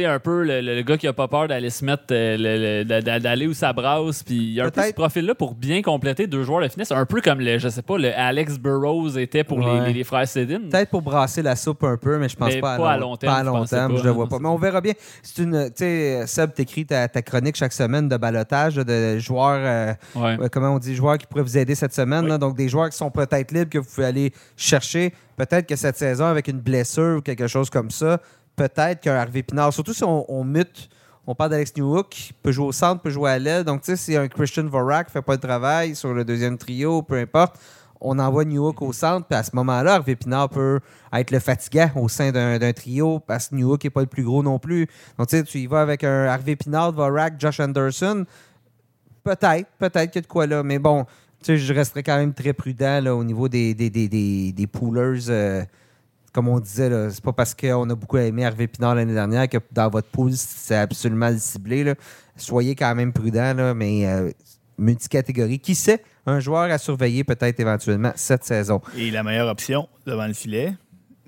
sais un peu le, gars qui a pas peur d'aller se mettre euh, le- le- d'a- d'aller où ça brasse puis il y a un peu ce profil là pour bien compléter deux joueurs de finesse un peu comme le je sais pas le Alex Burrows était pour les- Ouais. les, les frères Sedin Peut-être pour brasser la soupe un peu, mais je pense Mais pas, pas à long, long pas à terme, long terme. pas, je le vois pas. Mais on verra bien. C'est une, tu sais, Seb, t'écris ta, ta chronique chaque semaine de balotage de joueurs, euh, Ouais. euh, comment on dit, joueurs qui pourraient vous aider cette semaine. Oui. là. donc, des joueurs qui sont peut-être libres, que vous pouvez aller chercher. Peut-être que cette saison, avec une blessure ou quelque chose comme ça, peut-être qu'un Harvey Pinard, surtout si on, mute, on parle d'Alex Newhook, peut jouer au centre, peut jouer à l'aile. Donc, tu sais, si un Christian Vorak fait pas le travail sur le deuxième trio, peu importe, on envoie Newhook au centre, puis à ce moment-là, Harvey Pinard peut être le fatigant au sein d'un trio, parce que Newhook n'est pas le plus gros non plus. Donc, tu sais, tu y vas avec un Harvey Pinard, Vorak, Josh Anderson, peut-être, peut-être qu'il y a de quoi là, mais bon, tu sais, je resterai quand même très prudent au niveau des, des, des, des, des poolers. euh, comme on disait, c'est pas parce qu'on a beaucoup aimé Hervé Pinard l'année dernière que dans votre pool, c'est absolument le ciblé. Soyez quand même prudent, mais euh, multicatégorie. Qui sait, un joueur à surveiller peut-être éventuellement cette saison. Et la meilleure option devant le filet.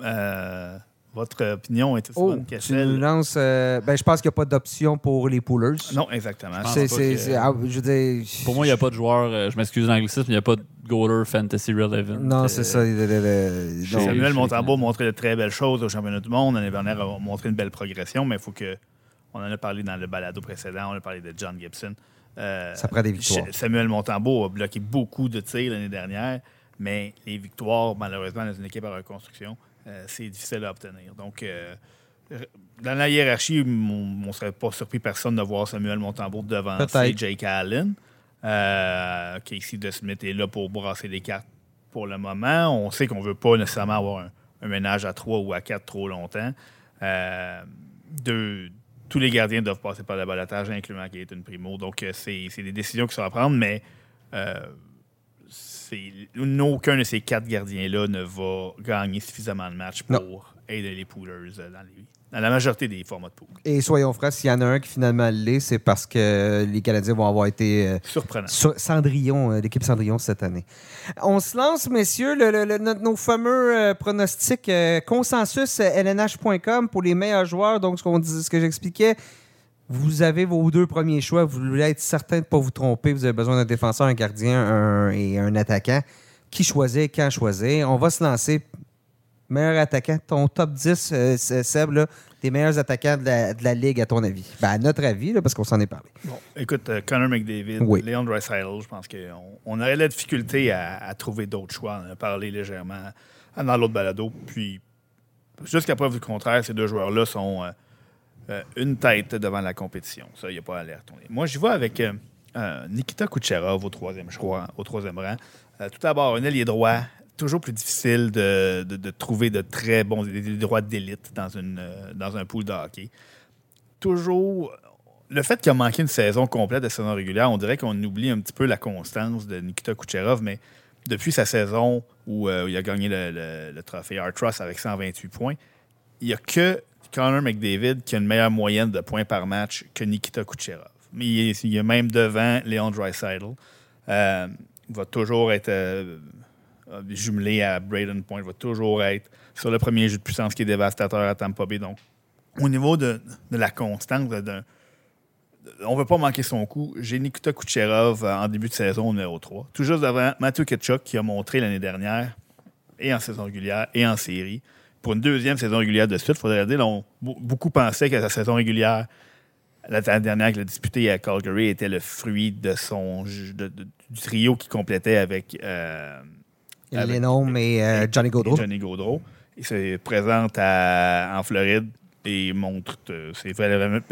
euh, votre opinion est aussi Oh, bonne tu Kessel? nous lances. euh, ben, je pense qu'il n'y a pas d'option pour les poolers. Non, exactement. Je pense C'est, pas c'est- que- c'est- ah, je veux dire, pour moi il n'y a pas de joueur euh, je m'excuse de l'anglicisme il n'y a pas de goaler fantasy relevant Non, Euh, c'est ça. le- le- le- chez- non. Samuel Montembeau a montré de très belles choses au championnat du monde. L'année dernière, a montré une belle progression, mais il faut que. On en a parlé dans le balado précédent, on a parlé de John Gibson. Euh, Ça prend des victoires. Samuel Montembeau a bloqué beaucoup de tirs l'année dernière, mais les victoires, malheureusement, dans une équipe en reconstruction, euh, c'est difficile à obtenir. Donc, euh, dans la hiérarchie, on ne serait pas surpris personne de voir Samuel Montembeau devant Peut-être. Jake Allen. Euh, Casey DeSmith est là pour brasser les cartes pour le moment. On sait qu'on ne veut pas nécessairement avoir un, un ménage à trois ou à quatre trop longtemps. Euh, deux- tous les gardiens doivent passer par le balotage, incluant Gaëtan Primo. Donc, euh, c'est des décisions qui sont à prendre, mais euh, aucun de ces quatre gardiens-là ne va gagner suffisamment de matchs Non. pour aider les poolers euh, dans, les- dans la majorité des formats de pool. Et soyons francs, s'il y en a un qui finalement l'est, c'est parce que les Canadiens vont avoir été euh, Surprenant. sur- Cendrillon, euh, l'équipe Cendrillon cette année. On se lance, messieurs, le- le- le- notre- nos fameux euh, pronostics consensus lnh.com pour les meilleurs joueurs. Donc, ce, qu'on dit- ce que j'expliquais, vous avez vos deux premiers choix. Vous voulez être certain de ne pas vous tromper. Vous avez besoin d'un défenseur, un gardien un- et un attaquant. Qui choisir, quand choisir? On va se lancer. Meilleur attaquant, ton top 10, euh, Seb, là, des meilleurs attaquants de la, de la ligue, à ton avis? Ben, à notre avis, là, parce qu'on s'en est parlé. Écoute, euh, Connor McDavid, Oui. Leon Draisaitl, je pense qu'on on aurait la difficulté à, à trouver d'autres choix. On a parlé légèrement dans l'autre balado. Puis, jusqu'à preuve du contraire, ces deux joueurs-là sont euh, euh, une tête devant la compétition. Ça, il n'y a pas à retourner. Moi, j'y vais avec euh, euh, Nikita Kucherov au troisième choix, au troisième rang. Tout d'abord, un ailier droit. Toujours plus difficile de, de- trouver de très bons droits d'élite dans, une, dans un pool de hockey. Toujours le fait qu'il a manqué une saison complète de saison régulière, on dirait qu'on oublie un petit peu la constance de Nikita Kucherov, mais depuis sa saison où il a gagné le, le- le trophée Art Trust avec 128 points, il n'y a que Connor McDavid qui a une meilleure moyenne de points par match que Nikita Kucherov. Mais il est, il même devant Léon Draisaitl. Euh, il va toujours être euh, jumelé à Braden Point, il va toujours être sur le premier jeu de puissance qui est dévastateur à Tampa Bay. Donc, au niveau de, la constance, on ne veut pas manquer son coup. J'ai Nikita Kucherov euh, en début de saison au numéro 3. Tout juste devant Matthew Ketchuk qui a montré l'année dernière, et en saison régulière, et en série. Pour une deuxième saison régulière de suite, il faudrait dire, on- be- beaucoup pensaient que sa saison régulière, la dernière qu'il a disputée à Calgary, était le fruit de son ju- de- de- du trio qui complétait avec, euh, avec- Lennon et euh, Johnny Gaudreau. Johnny Gaudreau. Il se présente à- en Floride et montre euh, c'est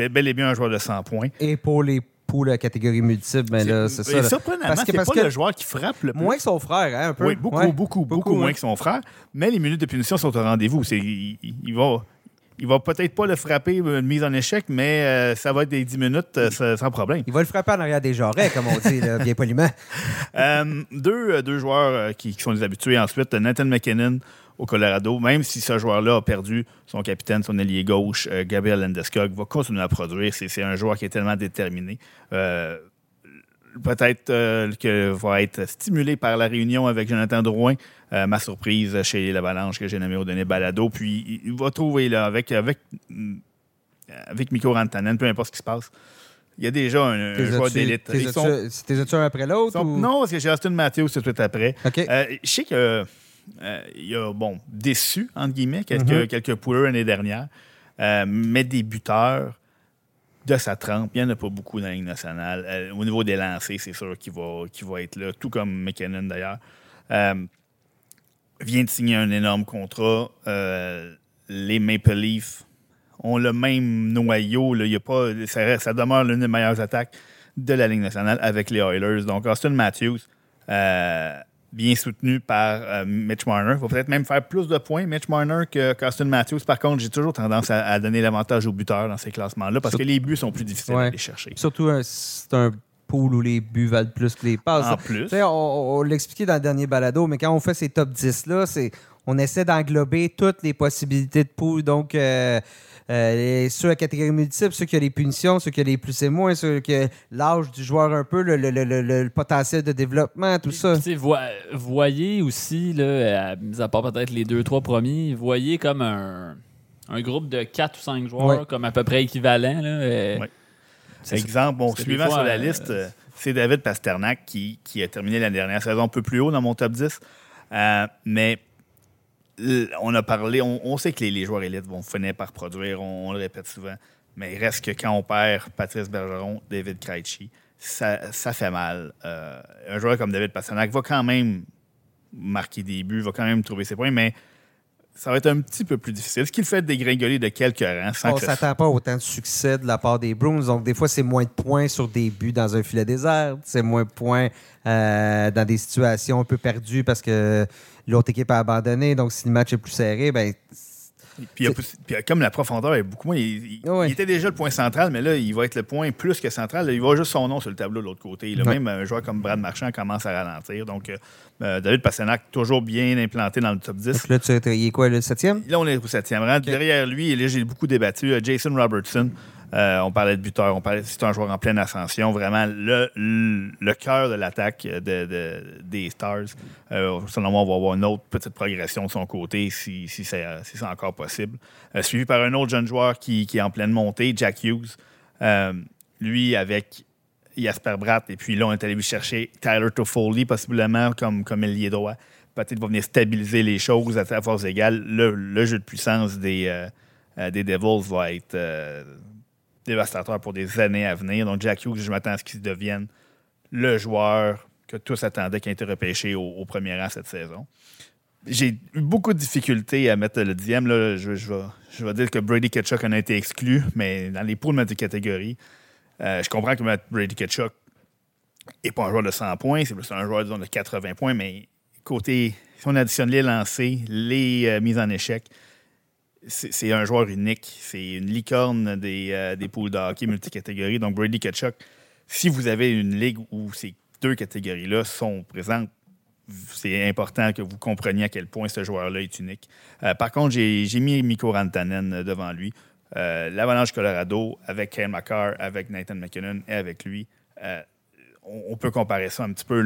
bel et bien un joueur de 100 points. Et pour les poules à catégorie multiple, ben là, c'est ça. Et là. surprenamment, Parce que- c'est parce pas que- le joueur qui frappe le plus. Moins que son frère, hein, un peu. Oui, beaucoup, Ouais. beaucoup, beaucoup, Beaucoup, moins ouais. que son frère. Mais les minutes de punition sont au rendez-vous. Il, il- va, il va peut-être pas le frapper une mise en échec, mais euh, ça va être des 10 minutes euh, sans- problème. Il va le frapper en arrière des jarrets, comme on dit, là, bien poliment. Euh, deux, euh, deux joueurs euh, qui, qui sont des habitués ensuite. Nathan McKinnon au Colorado, même si ce joueur-là a perdu son capitaine, son ailier gauche, euh, Gabriel Landeskog, va continuer à produire. C'est, un joueur qui est tellement déterminé. Euh, peut-être euh, que va être stimulé par la réunion avec Jonathan Drouin, euh, ma surprise chez l'Avalanche que j'ai nommé au donné Balado. Puis il- va trouver là, avec, avec, avec Mikko Rantanen, peu importe ce qui se passe. Il y a déjà un, un joueur d'élite. t'es sont- après l'autre? ou- Non, parce que j'ai Austin Matthews tout de suite après. Je sais que euh, il a, bon, déçu, entre guillemets, quelques, Mhm. quelques pouleurs l'année dernière, euh, mais des buteurs de sa trempe, il n'y en a pas beaucoup dans la Ligue nationale. Euh, au niveau des lancers, c'est sûr qu'il va, va être là, tout comme McKinnon d'ailleurs. Vient de signer un énorme contrat. Les Maple Leafs ont le même noyau. là. Il y a pas, ça, reste- ça demeure l'une des meilleures attaques de la Ligue nationale avec les Oilers. Donc, Austin Matthews, bien soutenu par euh, Mitch Marner, va peut-être même faire plus de points, Mitch Marner, que qu'Austin Matthews. Par contre, j'ai toujours tendance à, à donner l'avantage aux buteurs dans ces classements-là parce que les buts sont plus difficiles à aller chercher. Surtout, un- c'est un pool où les buts valent plus que les passes. En plus, on, on l'expliquait dans le dernier balado, mais quand on fait ces top 10-là, c'est on essaie d'englober toutes les possibilités de pool. Donc, euh, euh, les- ceux à catégorie multiple, ceux qui ont les punitions, ceux qui ont les plus et moins, ceux qui ont l'âge du joueur un peu, le, le- le- le- le potentiel de développement, tout ça. Puis, tu sais, vo- voyez aussi, là, à- mis à part peut-être les deux, trois premiers, voyez comme un, un groupe de quatre ou cinq joueurs, Ouais. comme à peu près équivalent. Là, euh, Ouais. Exemple, bon, suivant fois, sur la euh, liste, c'est David Pasternak qui, qui a terminé la dernière saison un peu plus haut dans mon top 10. Euh, mais on a parlé, on, on sait que les, les joueurs élites vont finir par produire, on, on le répète souvent. Mais il reste que quand on perd Patrice Bergeron, David Krejci, ça, ça fait mal. Euh, un joueur comme David Pasternak va quand même marquer des buts, va quand même trouver ses points, mais ça va être un petit peu plus difficile. Ce qui le fait dégringoler de quelques rangs sans On que s'attend pas autant de succès de la part des Bruins. Donc, des fois, c'est moins de points sur des buts dans un filet désert. C'est moins de points euh, dans des situations un peu perdues parce que l'autre équipe a abandonné. Donc, si le match est plus serré, ben, Puis, comme la profondeur est beaucoup moins. Il, il- Ouais. il était déjà le point central, mais là, il va être le point plus que central. Il va juste son nom sur le tableau de l'autre côté. Là, Ouais. Même un joueur comme Brad Marchand commence à ralentir. Donc, euh, euh, David Passenac, toujours bien implanté dans le top 10. Donc là, tu es, il est quoi, le septième? Là, on est au septième rang. Derrière lui, et là, j'ai beaucoup débattu. euh, Jason Robertson. Euh, on parlait de buteur, on parlait c'est un joueur en pleine ascension, vraiment le, cœur de l'attaque de, de- des Stars. Euh, selon moi, on va avoir une autre petite progression de son côté si, c'est encore possible. Euh, suivi par un autre jeune joueur qui, est en pleine montée, Jack Hughes. Lui, avec Jasper Bratt, et puis là, on est allé lui chercher Tyler Toffoli, possiblement comme, comme ailier droit. Peut-être va venir stabiliser les choses à, force égale. Le, jeu de puissance des, des Devils va être dévastateur pour des années à venir. Donc, Jack Hughes, je m'attends à ce qu'il devienne le joueur que tous attendaient qui a été repêché au, premier rang cette saison. J'ai eu beaucoup de difficultés à mettre le dixième. Là. Je, je vais, je vais dire que Brady Ketchuk en a été exclu, mais dans les poules de catégorie, euh, je comprends que Brady Ketchuk n'est pas un joueur de 100 points, c'est plus un joueur de 80 points, mais côté, si on additionne les lancers, les euh, mises en échec, c'est un joueur unique. C'est une licorne des, euh, poules de hockey multicatégories. Donc, Brady Ketchuk, si vous avez une ligue où ces deux catégories-là sont présentes, c'est important que vous compreniez à quel point ce joueur-là est unique. Euh, par contre, j'ai mis Mikko Rantanen euh, devant lui. L'Avalanche Colorado, avec Kyle McCarr, avec Nathan McKinnon et avec lui, on, peut comparer ça un petit peu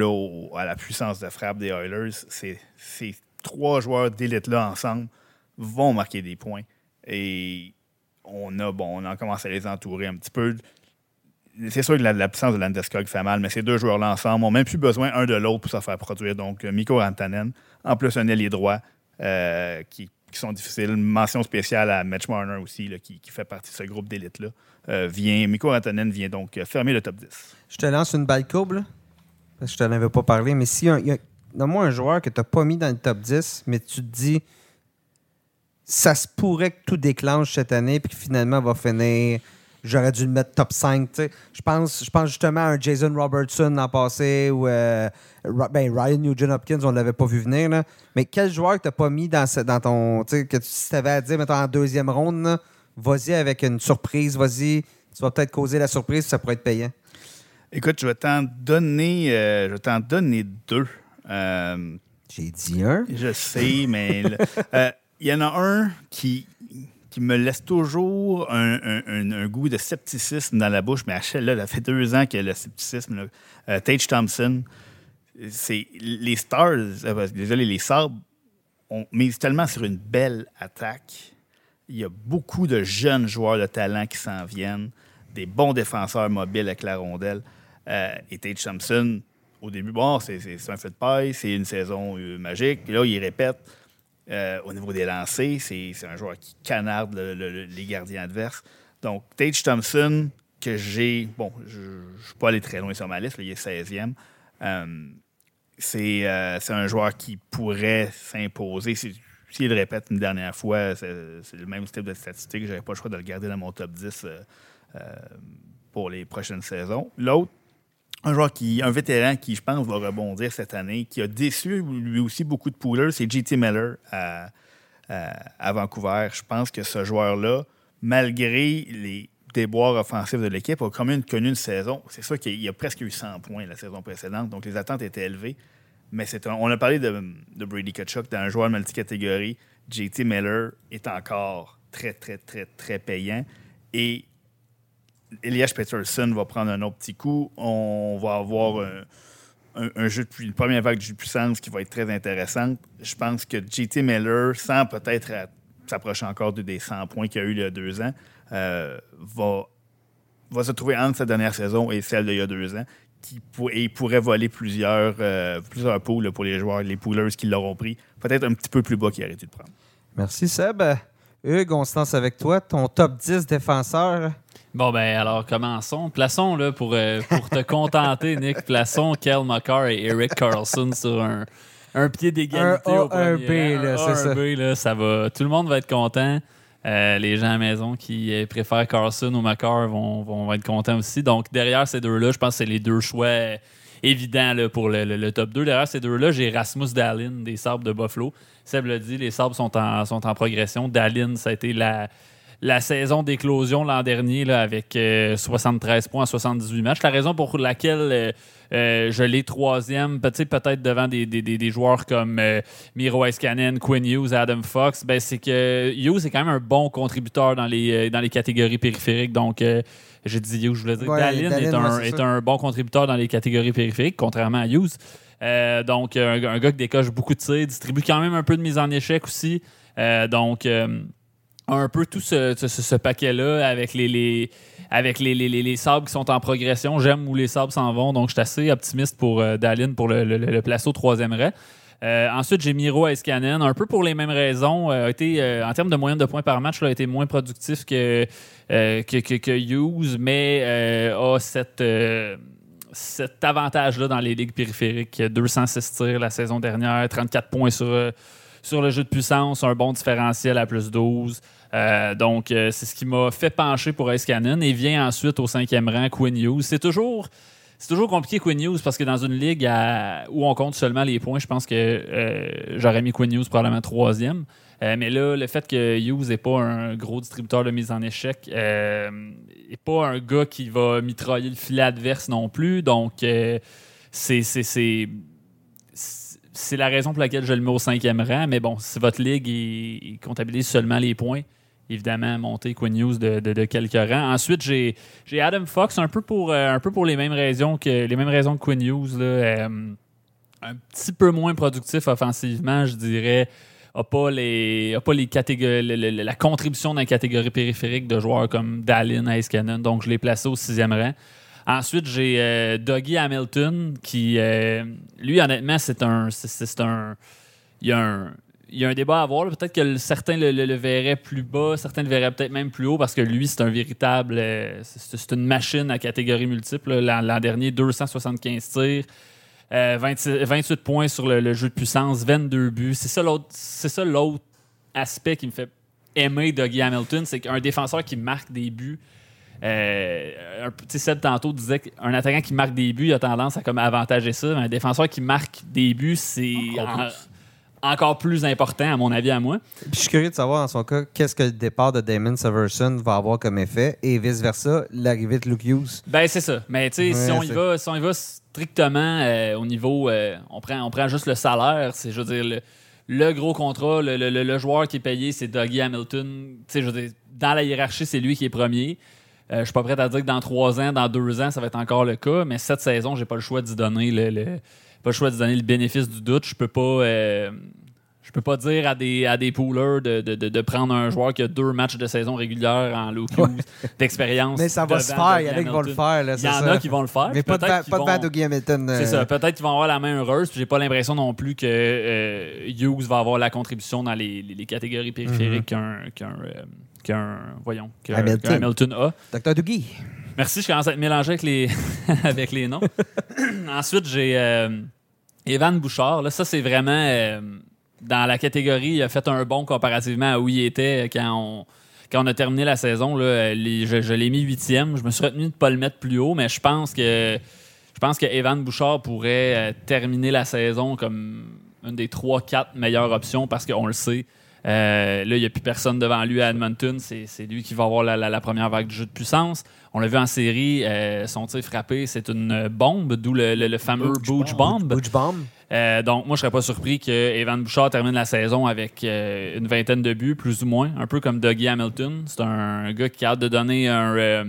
à la puissance de frappe des Oilers. Ces trois joueurs d'élite-là ensemble vont marquer des points. Et on a, bon, on a commencé à les entourer un petit peu. C'est sûr que la, la puissance de Landeskog fait mal, mais ces deux joueurs-là ensemble n'ont même plus besoin un de l'autre pour se faire produire. Donc, euh, Mikko Rantanen, en plus un ailier droit euh, qui, qui sont difficiles. Mention spéciale à Mitch Marner aussi, là, qui, qui fait partie de ce groupe d'élite-là. Euh, Mikko Rantanen vient donc euh, fermer le top 10. Je te lance une balle courbe, parce que je t'en avais pas parlé, mais si un, il y a- donne-moi un joueur que tu n'as pas mis dans le top 10, mais tu te dis ça se pourrait que tout déclenche cette année puis que finalement va finir. J'aurais dû le mettre top 5. tu sais. Je pense, je pense justement à un Jason Robertson l'an passé ou euh, ben, Ryan Nugent Hopkins, on ne l'avait pas vu venir. Là. Mais quel joueur que tu n'as pas mis dans, ce- dans ton. tu sais, Que tu si avais à dire, mettons, en deuxième ronde, vas-y avec une surprise, vas-y. Tu vas peut-être causer la surprise, ça pourrait être payant. Écoute, je vais t'en donner, euh, je vais t'en donner deux. Euh, J'ai dit un. Je sais, mais le- il y en a un qui, qui me laisse toujours un, un- goût de scepticisme dans la bouche, mais chaque- là, ça fait deux ans qu'il y a le scepticisme. là. Euh, Tage Thompson, c'est les Stars, désolé, les Sabres, on mise tellement sur une belle attaque. Il y a beaucoup de jeunes joueurs de talent qui s'en viennent, des bons défenseurs mobiles avec la rondelle. Euh, et Tage Thompson, au début, bon, c'est un feu de paille, c'est une saison euh, magique. Là, il répète. Euh, au niveau des lancers, c'est un joueur qui canarde le- le- le- les gardiens adverses. Donc, Tage Thompson, que j'ai. Bon, je ne suis pas allé très loin sur ma liste, là, il est 16e. Euh, c'est euh, c'est un joueur qui pourrait s'imposer. Si- S'il le répète une dernière fois, c'est le même type de statistique. Je n'aurais pas le choix de le garder dans mon top 10 euh, euh, pour les prochaines saisons. L'autre, un joueur qui, un vétéran qui, je pense, va rebondir cette année, qui a déçu lui aussi beaucoup de poolers, c'est JT Miller à, Vancouver. Je pense que ce joueur-là, malgré les déboires offensifs de l'équipe, a quand même connu une saison. C'est sûr qu'il a presque eu 100 points la saison précédente, donc les attentes étaient élevées. Mais c'est on a parlé de, de Brady Kachuk, d'un joueur multicatégorie. JT Miller est encore très, très, très, très payant. Et Elias Peterson va prendre un autre petit coup. On va avoir un, jeu de une première vague de puissance qui va être très intéressante. Je pense que JT Miller, sans peut-être s'approcher encore de- des 100 points qu'il a eu il y a deux ans, euh, va, va se trouver entre sa dernière saison et celle d'il y a deux ans. Et il pourrait voler plusieurs, euh, plusieurs poules pour les joueurs, les poolers qui l'auront pris. Peut-être un petit peu plus bas qu'il aurait dû le prendre. Merci, Seb. Hugues, on se lance avec toi. Ton top 10 défenseurs. Bon, ben alors commençons. Plaçons, là, pour, euh, pour te contenter, Nick, plaçons Kel McCarr et Eric Carlson sur un, un pied d'égalité au premier un B, là, Un c'est ça. un B, là, ça va. Tout le monde va être content. Euh, les gens à la maison qui préfèrent Carlson ou McCarr vont, vont être contents aussi. Donc, derrière ces deux-là, je pense que c'est les deux choix évident là, pour le, le- le top 2. Derrière ces deux-là, j'ai Rasmus Dallin des Sabres de Buffalo. Seb l'a dit, les Sabres sont en, sont en progression. Dallin, ça a été la, la saison d'éclosion l'an dernier là, avec euh, 73 points en 78 matchs. La raison pour laquelle euh, euh, je l'ai troisième, peut-être devant des, des- des- des joueurs comme euh, Miro Iskanen, Quinn Hughes, Adam Fox, ben, c'est que Hughes est quand même un bon contributeur dans les, euh, dans les catégories périphériques. Donc, euh, j'ai dit Hughes, je voulais dire. Ouais, Dallin, Dallin, est, un, ouais, est un bon contributeur dans les catégories périphériques, contrairement à Hughes. Euh, donc, un, un gars qui décoche beaucoup de tirs, distribue quand même un peu de mise en échec aussi. Euh, donc, euh, un peu tout ce, paquet-là avec les, avec les, les, les- les sabres qui sont en progression. J'aime où les sabres s'en vont, donc je suis assez optimiste pour euh, Dallin pour le, le, le placer au troisième rang. Euh, ensuite, j'ai Miro Iskanen, un peu pour les mêmes raisons. euh, a été, euh, en termes de moyenne de points par match, là, a été moins productif que, que, que, Hughes, mais a cette, cet avantage-là dans les ligues périphériques. 206 tirs la saison dernière, 34 points sur, sur le jeu de puissance, un bon différentiel à plus 12. Euh, donc, euh, c'est ce qui m'a fait pencher pour Ice Cannon. Et vient ensuite au cinquième rang Quinn Hughes. C'est toujours, c'est toujours compliqué Quinn Hughes parce que dans une ligue où on compte seulement les points, je pense que euh, j'aurais mis Quinn Hughes probablement troisième. Mais là, le fait que Hughes n'est pas un gros distributeur de mise en échec, n'est pas un gars qui va mitrailler le filet adverse non plus. Donc, c'est- c'est la raison pour laquelle je le mets au cinquième rang. Mais bon, si votre ligue il, il comptabilise seulement les points, évidemment, monter Quinn Hughes de, de- quelques rangs. Ensuite, j'ai j'ai Adam Fox un peu pour, euh, un peu pour les mêmes raisons que les mêmes raisons Quinn Hughes. là. Euh, un petit peu moins productif offensivement, je dirais. A pas les, a pas les la contribution dans la catégorie périphérique de joueurs comme Dallin, Ice Cannon. Donc, je l'ai placé au sixième rang. Ensuite, j'ai euh, Dougie Hamilton, qui, lui, honnêtement, c'est un. C'est un. Il y a un. Il y a un débat à avoir. Peut-être que le- certains le, le- le verraient plus bas, certains le verraient peut-être même plus haut parce que lui, c'est un véritable. euh, c'est une machine à catégorie multiple. L'an dernier, 275 tirs, euh, 26 28 points sur le, jeu de puissance, 22 buts. C'est ça l'autre c'est ça l'autre aspect qui me fait aimer Dougie Hamilton, c'est qu'un défenseur qui marque des buts. Euh, un sais, Seb tantôt disait qu'un attaquant qui marque des buts, il a tendance à comme avantager ça. Mais un défenseur qui marque des buts, c'est en- encore plus important, à mon avis, à moi. Puis je suis curieux de savoir, dans son cas, qu'est-ce que le départ de Damon Severson va avoir comme effet et vice-versa, l'arrivée de Luke Hughes. Ben, c'est ça. Mais tu sais, si, on y va, si on y va strictement euh, au niveau. euh, on, prend, on prend juste le salaire, c'est, je veux dire, le, le gros contrat, le, le- le- le joueur qui est payé, c'est Dougie Hamilton. Tu sais, je veux dire, dans la hiérarchie, c'est lui qui est premier. Euh, je suis pas prêt à dire que dans trois ans, dans deux ans, ça va être encore le cas, mais cette saison, j'ai pas le choix d'y donner le- pas le choix d'y donner le bénéfice du doute. Je peux pas. euh, je peux pas dire à des, à des poolers de, de- de- de prendre un joueur qui a deux matchs de saison régulière en Hughes d'expérience. Mais ça va se faire, il y en a qui vont le faire. Là, Il y en ça. a qui vont le faire. Mais pas de, pas de vont- euh, C'est ça. Peut-être qu'ils vont avoir la main heureuse. J'ai pas l'impression non plus que euh, Hughes va avoir la contribution dans les, les- les catégories périphériques qu'un qu'un euh, qu'un voyons Mhm. Hamilton. qu'un Hamilton a. Dr. Dougie. Merci, je commence à être mélangé avec les, avec les noms. Ensuite, j'ai euh, Evan Bouchard. Là, ça, c'est vraiment euh, dans la catégorie. Il a fait un bon comparativement à où il était quand on, quand on a terminé la saison. Là, je l'ai mis huitième. Je me suis retenu de ne pas le mettre plus haut, mais je pense que je pense que Evan Bouchard pourrait euh, terminer la saison comme une des 3-4 meilleures options parce qu'on le sait. Euh, là, il n'y a plus personne devant lui à Edmonton. C'est lui qui va avoir la, la- la première vague de jeu de puissance. On l'a vu en série, euh, son tir frappé, c'est une bombe, d'où le, le- le fameux Booch Booch bomb. Butch Bomb. Euh, donc, moi, je serais pas surpris que Evan Bouchard termine la saison avec une vingtaine de buts, plus ou moins, un peu comme Dougie Hamilton. C'est un gars qui a hâte de donner un.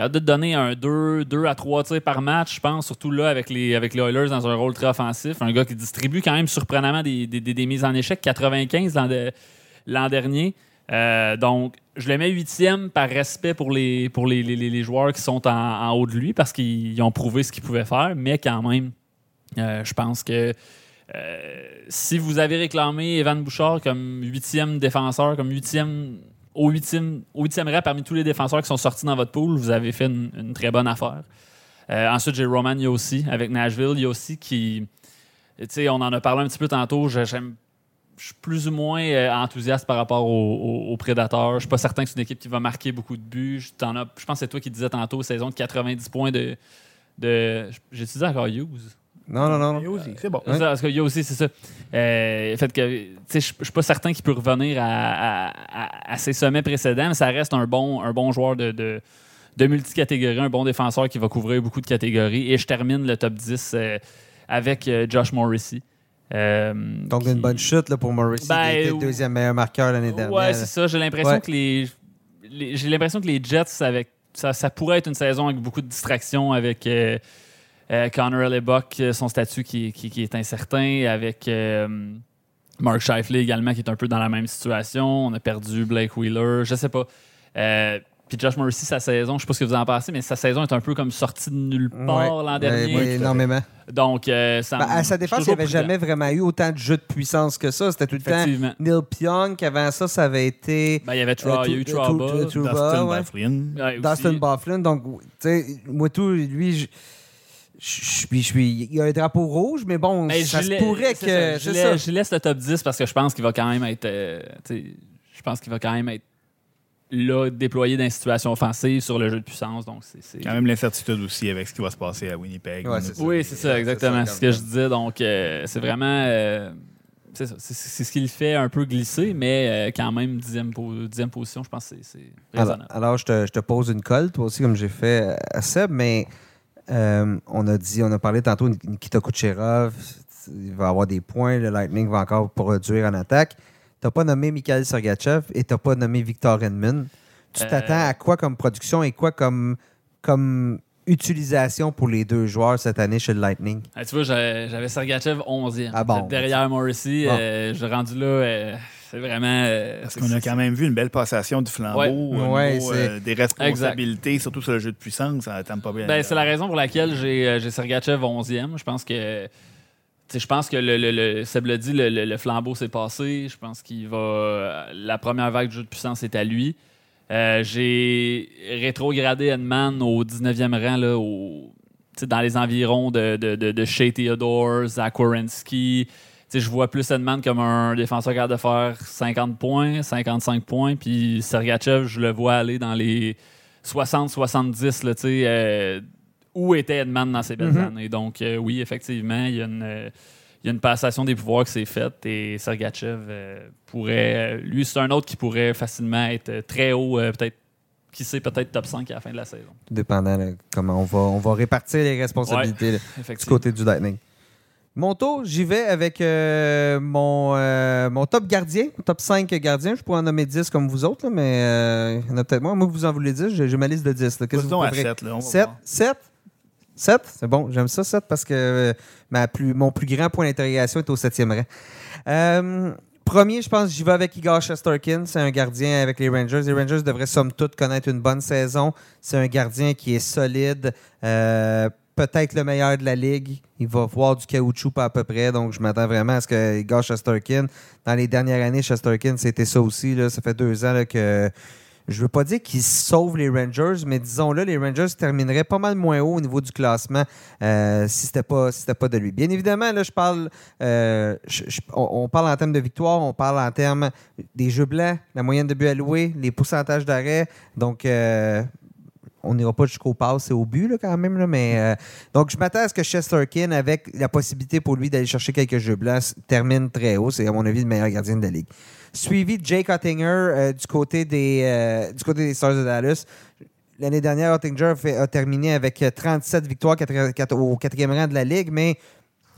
Hâte de donner un 2, 2 à 3 tirs par match, je pense, surtout là avec les, avec les Oilers dans un rôle très offensif. Un gars qui distribue quand même surprenamment des, des- des- mises en échec, 95 l'an de- l'an dernier. Euh, donc, je le mets huitième par respect pour les, pour les- les joueurs qui sont en, en haut de lui parce qu'ils ont prouvé ce qu'ils pouvaient faire, mais quand même, euh, je pense que euh, si vous avez réclamé Evan Bouchard comme huitième défenseur, comme huitième au huitième, au rang parmi tous les défenseurs qui sont sortis dans votre pool, vous avez fait une, très bonne affaire. Euh, ensuite, j'ai Roman Yossi avec Nashville. Yossi qui, tu sais, on en a parlé un petit peu tantôt. je- suis plus ou moins euh, enthousiaste par rapport aux, aux- aux Prédateurs. Je suis pas certain que c'est une équipe qui va marquer beaucoup de buts. Je, pense que c'est toi qui disais tantôt, saison de 90 points de, de. J'ai utilisé encore Hughes. Non, non, non. Lui aussi, C'est bon. Ouais. Ça, parce que Yo aussi, c'est ça. Euh, fait que, tu sais, je suis pas certain qu'il peut revenir à, à- à- à ses sommets précédents, mais ça reste un bon, un bon joueur de, de, de multicatégorie, un bon défenseur qui va couvrir beaucoup de catégories. Et je termine le top 10 euh, avec euh, Josh Morrissey. Euh, Donc, qui- une bonne chute là, pour Morrissey, Ben, qui était le deuxième meilleur marqueur l'année dernière. Ouais, c'est ça. J'ai l'impression Ouais. que les, les- j'ai l'impression que les Jets avec ça, ça pourrait être une saison avec beaucoup de distractions avec euh, euh, Connor Hellebuck, euh, son statut qui, qui- qui est incertain, avec euh, Mark Scheifele également qui est un peu dans la même situation. On a perdu Blake Wheeler, je sais pas. Euh, puis Josh Morrissey, sa saison, je sais pas ce que vous en pensez, mais sa saison est un peu comme sortie de nulle part Ouais. l'an dernier. ouais, énormément. Donc, euh, ça Ben, à sa défense, il n'y avait jamais vraiment eu autant de jeux de puissance que ça. C'était tout le temps. Neil Pionk. Avant ça, ça avait été Ben, il y avait Tra- Euh, il y a eu Trouba. Dustin ouais. Byfuglien. Ouais, Dustin. Bufflin. Donc, tu sais, moi, tout, lui, je. Je suis, je suis, il y a un drapeau rouge, mais bon, Mais ça je se lai- pourrait que. ça, je, ça. laisse, je laisse le top 10 parce que je pense qu'il va quand même être. euh, je pense qu'il va quand même être là, déployé dans une situation offensive sur le jeu de puissance. Donc, c'est. Quand même l'incertitude aussi avec ce qui va se passer à Winnipeg. Ouais. Oui, c'est ça, exactement. C'est ce que je disais. Donc, euh, c'est vraiment. euh, c'est ça. C'est, ce qui le fait un peu glisser, mais euh, quand même, dixième, po- dixième position, je pense que c'est, Alors, raisonnable. alors, je, te, je te pose une colle, toi aussi, comme j'ai fait à Seb, mais euh, on a dit, on a parlé tantôt de Nikita Kucherov, il va avoir des points, le Lightning va encore produire en attaque. Tu n'as pas nommé Mikhail Sergachev et tu n'as pas nommé Victor Edmund. Tu Euh, t'attends à quoi comme production et quoi comme, comme utilisation pour les deux joueurs cette année chez le Lightning? Ah, tu vois, j'avais, Sergachev 11e. Ah bon, Derrière Morrissey, Bon. euh, je rendu là. C'est vraiment. euh, Parce qu'on a quand même vu une belle passation du flambeau Ouais. Ouais, euh, des responsabilités, surtout sur le jeu de puissance. Ça t'aime pas bien. Ben, c'est la raison pour laquelle j'ai euh, j'ai Sergachev 11e. Je pense que. Je pense que le, le, le- Seb l'a dit, le, le- le flambeau s'est passé. Je pense qu'il va. La première vague de jeu de puissance est à lui. Euh, j'ai rétrogradé Edman au 19e rang, là, au, dans les environs de, de, de, de Shea Theodore, Zach. Je vois plus Edman comme un défenseur capable de faire 50 points, 55 points. Puis Sergachev, je le vois aller dans les 60-70. là, tu sais, euh, Où était Edman dans ces belles Mhm. années? Donc, euh, oui, effectivement, il y a une. il y a une passation des pouvoirs qui s'est faite et Sergachev euh, pourrait. euh, lui, c'est un autre qui pourrait facilement être très haut, euh, peut-être, qui sait, peut-être top 5 à la fin de la saison. Dépendant de comment on va, on va répartir les responsabilités du côté du Lightning. Mon tour, j'y vais avec euh, mon, euh, mon top gardien, mon top 5 gardiens. Je pourrais en nommer 10 comme vous autres, là, mais euh, il y en a peut-être moins. Moi, vous en voulez 10, j'ai ma liste de 10. là. Qu'est-ce que vous Posons à préférez? 7. Là, on va 7? voir. 7? 7? C'est bon, j'aime ça, 7, parce que euh, ma plus, mon plus grand point d'interrogation est au 7e rang. Premier, je pense, j'y vais avec Igor Shesterkin. C'est un gardien avec les Rangers. Les Rangers devraient, somme toute, connaître une bonne saison. C'est un gardien qui est solide. euh, Peut-être le meilleur de la ligue. Il va voir du caoutchouc à peu près. Donc, je m'attends vraiment à ce que Igor Shesterkin, dans les dernières années, Shesterkin, c'était ça aussi. Là. Ça fait deux ans que je veux pas dire qu'ils sauvent les Rangers, mais disons-le, les Rangers termineraient pas mal moins haut au niveau du classement euh, si c'était pas si pas de lui. Bien évidemment, là, je parle, euh, on parle en termes de victoire, on parle en termes des jeux blancs, la moyenne de buts alloués, les pourcentages d'arrêt. Donc, euh, on n'ira pas jusqu'au pass et au but là, quand même. là, mais, euh, donc, je m'attends à ce que Chesterkin, avec la possibilité pour lui d'aller chercher quelques jeux blancs, termine très haut. C'est, à mon avis, le meilleur gardien de la ligue. Suivi de Jake Ottinger euh, du, côté des, euh, du côté des Stars de Dallas. L'année dernière, Ottinger a, terminé avec euh, 37 victoires au quatrième rang de la ligue, mais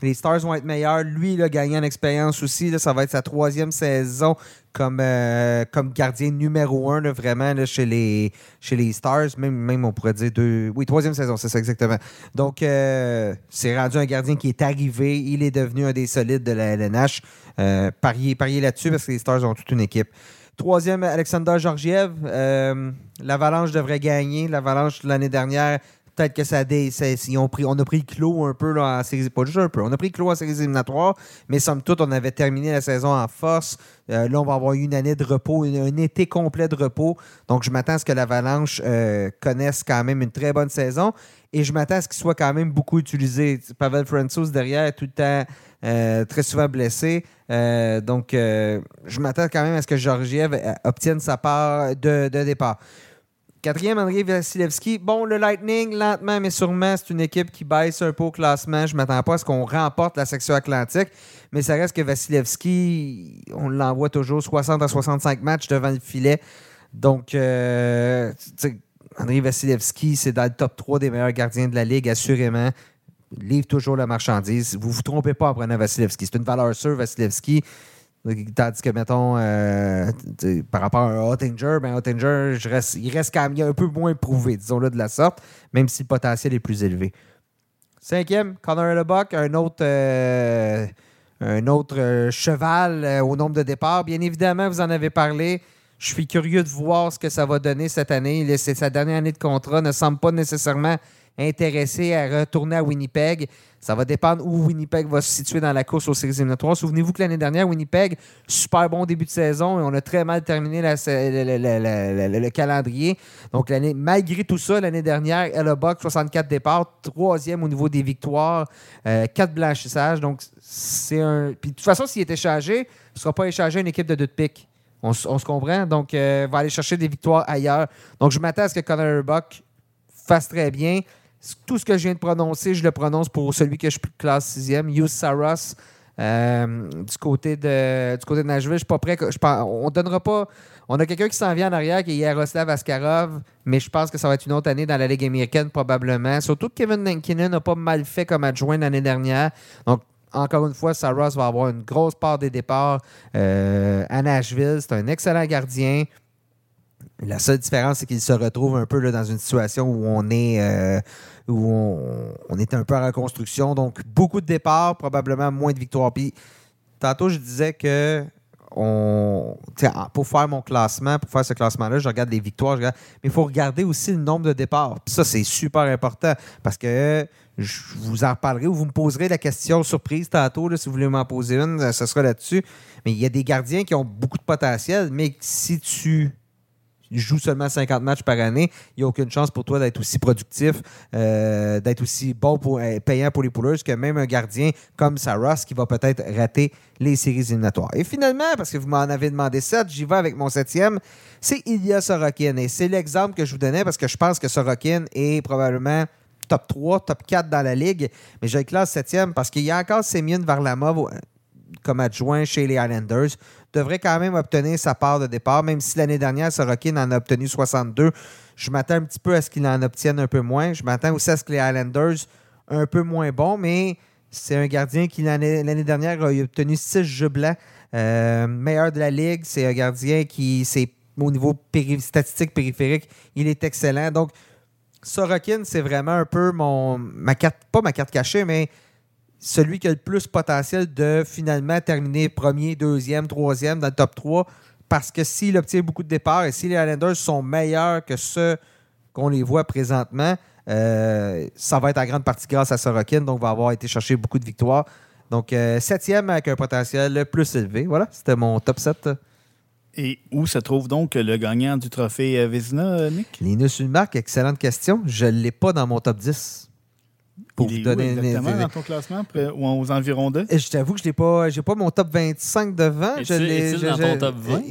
les Stars vont être meilleurs. Lui, il a gagné en expérience aussi. Ça va être sa troisième saison comme, euh, comme gardien numéro un, vraiment, chez, les, chez les Stars. Même, on pourrait dire deux. Oui, troisième saison, c'est ça exactement. Donc, euh, c'est rendu un gardien qui est arrivé. Il est devenu un des solides de la LNH. Euh, pariez là-dessus parce que les Stars ont toute une équipe. Troisième, Alexander Georgiev. Euh, L'Avalanche devrait gagner. L'Avalanche, l'année dernière, peut-être que ça a des, on a pris le clos un peu là, en séries, pas juste un peu, on a pris le clos en séries éliminatoires, mais somme toute, on avait terminé la saison en force. Euh, là, on va avoir une année de repos, un été complet de repos. Donc, je m'attends à ce que l'Avalanche euh, connaisse quand même une très bonne saison et je m'attends à ce qu'il soit quand même beaucoup utilisé. Pavel Francouz derrière, tout le temps euh, très souvent blessé. Donc, je m'attends quand même à ce que Georgiev obtienne sa part de départ. Quatrième, André Vasilevski. Bon, le Lightning, lentement mais sûrement, c'est une équipe qui baisse un peu au classement. Je ne m'attends pas à ce qu'on remporte la section atlantique, mais ça reste que Vasilevski, on l'envoie toujours 60 à 65 matchs devant le filet. Donc, euh, André Vasilevski, c'est dans le top 3 des meilleurs gardiens de la Ligue, assurément. Livre toujours la marchandise. Vous ne vous trompez pas en prenant Vasilevski. C'est une valeur sûre, Vasilevski. Tandis que, mettons, euh, par rapport à un Hottinger, ben il reste quand même un peu moins prouvé, disons-le de la sorte, même si le potentiel est plus élevé. Cinquième, Connor Lebuck, un autre, euh, un autre euh, cheval au nombre de départs. Bien évidemment, vous en avez parlé. Je suis curieux de voir ce que ça va donner cette année. C'est sa dernière année de contrat, ne semble pas nécessairement intéressé à retourner à Winnipeg. Ça va dépendre où Winnipeg va se situer dans la course aux séries éliminatoires. Souvenez-vous que l'année dernière, Winnipeg, super bon début de saison et on a très mal terminé le, calendrier. Donc, malgré tout ça, l'année dernière, elle Buck, 64 départs, troisième au niveau des victoires, euh, quatre blanchissages. Donc, c'est un. Puis, de toute façon, s'il est échangé, il ne sera pas échangé à une équipe de deux de pique. On, se comprend? Donc, euh, va aller chercher des victoires ailleurs. Donc, je m'attends à ce que Connor Buck fasse très bien tout ce que je viens de prononcer, je le prononce pour celui que je classe sixième, Yus Saros. Euh, du côté de du côté de Nashville, je suis pas prêt. Je on donnera pas. On a quelqu'un qui s'en vient en arrière qui est Yaroslav Askarov, mais je pense que ça va être une autre année dans la Ligue américaine probablement. Surtout que Kevin Nankinen n'a pas mal fait comme adjoint l'année dernière. Donc encore une fois, Saros va avoir une grosse part des départs euh, à Nashville. C'est un excellent gardien. La seule différence, c'est qu'il se retrouve un peu dans une situation où on est euh, où on, était un peu en reconstruction. Donc, beaucoup de départs, probablement moins de victoires. Puis, tantôt, je disais que on, pour faire mon classement, pour faire ce classement-là, je regarde les victoires, mais il faut regarder aussi le nombre de départs. Puis ça, c'est super important parce que je vous en reparlerai ou vous me poserez la question surprise tantôt, si vous voulez m'en poser une, ce sera là-dessus. Mais il y a des gardiens qui ont beaucoup de potentiel, mais si tu joue seulement 50 matchs par année, il n'y a aucune chance pour toi d'être aussi productif, euh, d'être aussi bon pour euh, payant pour les pouleurs que même un gardien comme Saros qui va peut-être rater les séries éliminatoires. Et finalement, parce que vous m'en avez demandé 7, j'y vais avec mon septième, c'est Ilya Sorokin. Et c'est l'exemple que je vous donnais parce que je pense que Sorokin est probablement top 3, top 4 dans la ligue, mais j'ai classe septième parce qu'il y a encore Semyon Varlamov comme adjoint chez les Islanders devrait quand même obtenir sa part de départ, même si l'année dernière, Sorokin en a obtenu 62. Je m'attends un petit peu à ce qu'il en obtienne un peu moins. Je m'attends aussi à ce que les Islanders, un peu moins bons, mais c'est un gardien qui, l'année dernière, a obtenu 6 jeux blancs. Euh, meilleur de la ligue. C'est un gardien qui, c'est au niveau statistique périphérique, il est excellent. Donc, Sorokin, c'est vraiment un peu mon ma carte, pas ma carte cachée, mais celui qui a le plus potentiel de finalement terminer premier, deuxième, troisième dans le top 3. Parce que s'il obtient beaucoup de départs et si les Islanders sont meilleurs que ceux qu'on les voit présentement, euh, ça va être en grande partie grâce à Sorokin, donc va avoir été chercher beaucoup de victoires. Donc, euh, septième avec un potentiel plus élevé. Voilà, c'était mon top 7. Et où se trouve donc le gagnant du trophée euh, Vézina, Nick? Linus Ulmark, excellente question. Je ne l'ai pas dans mon top 10 pour vous donner exactement dans ton classement ou aux environs de? Je t'avoue que je n'ai pas, j'ai pas mon top 25 devant. Je l'ai dans ton top 20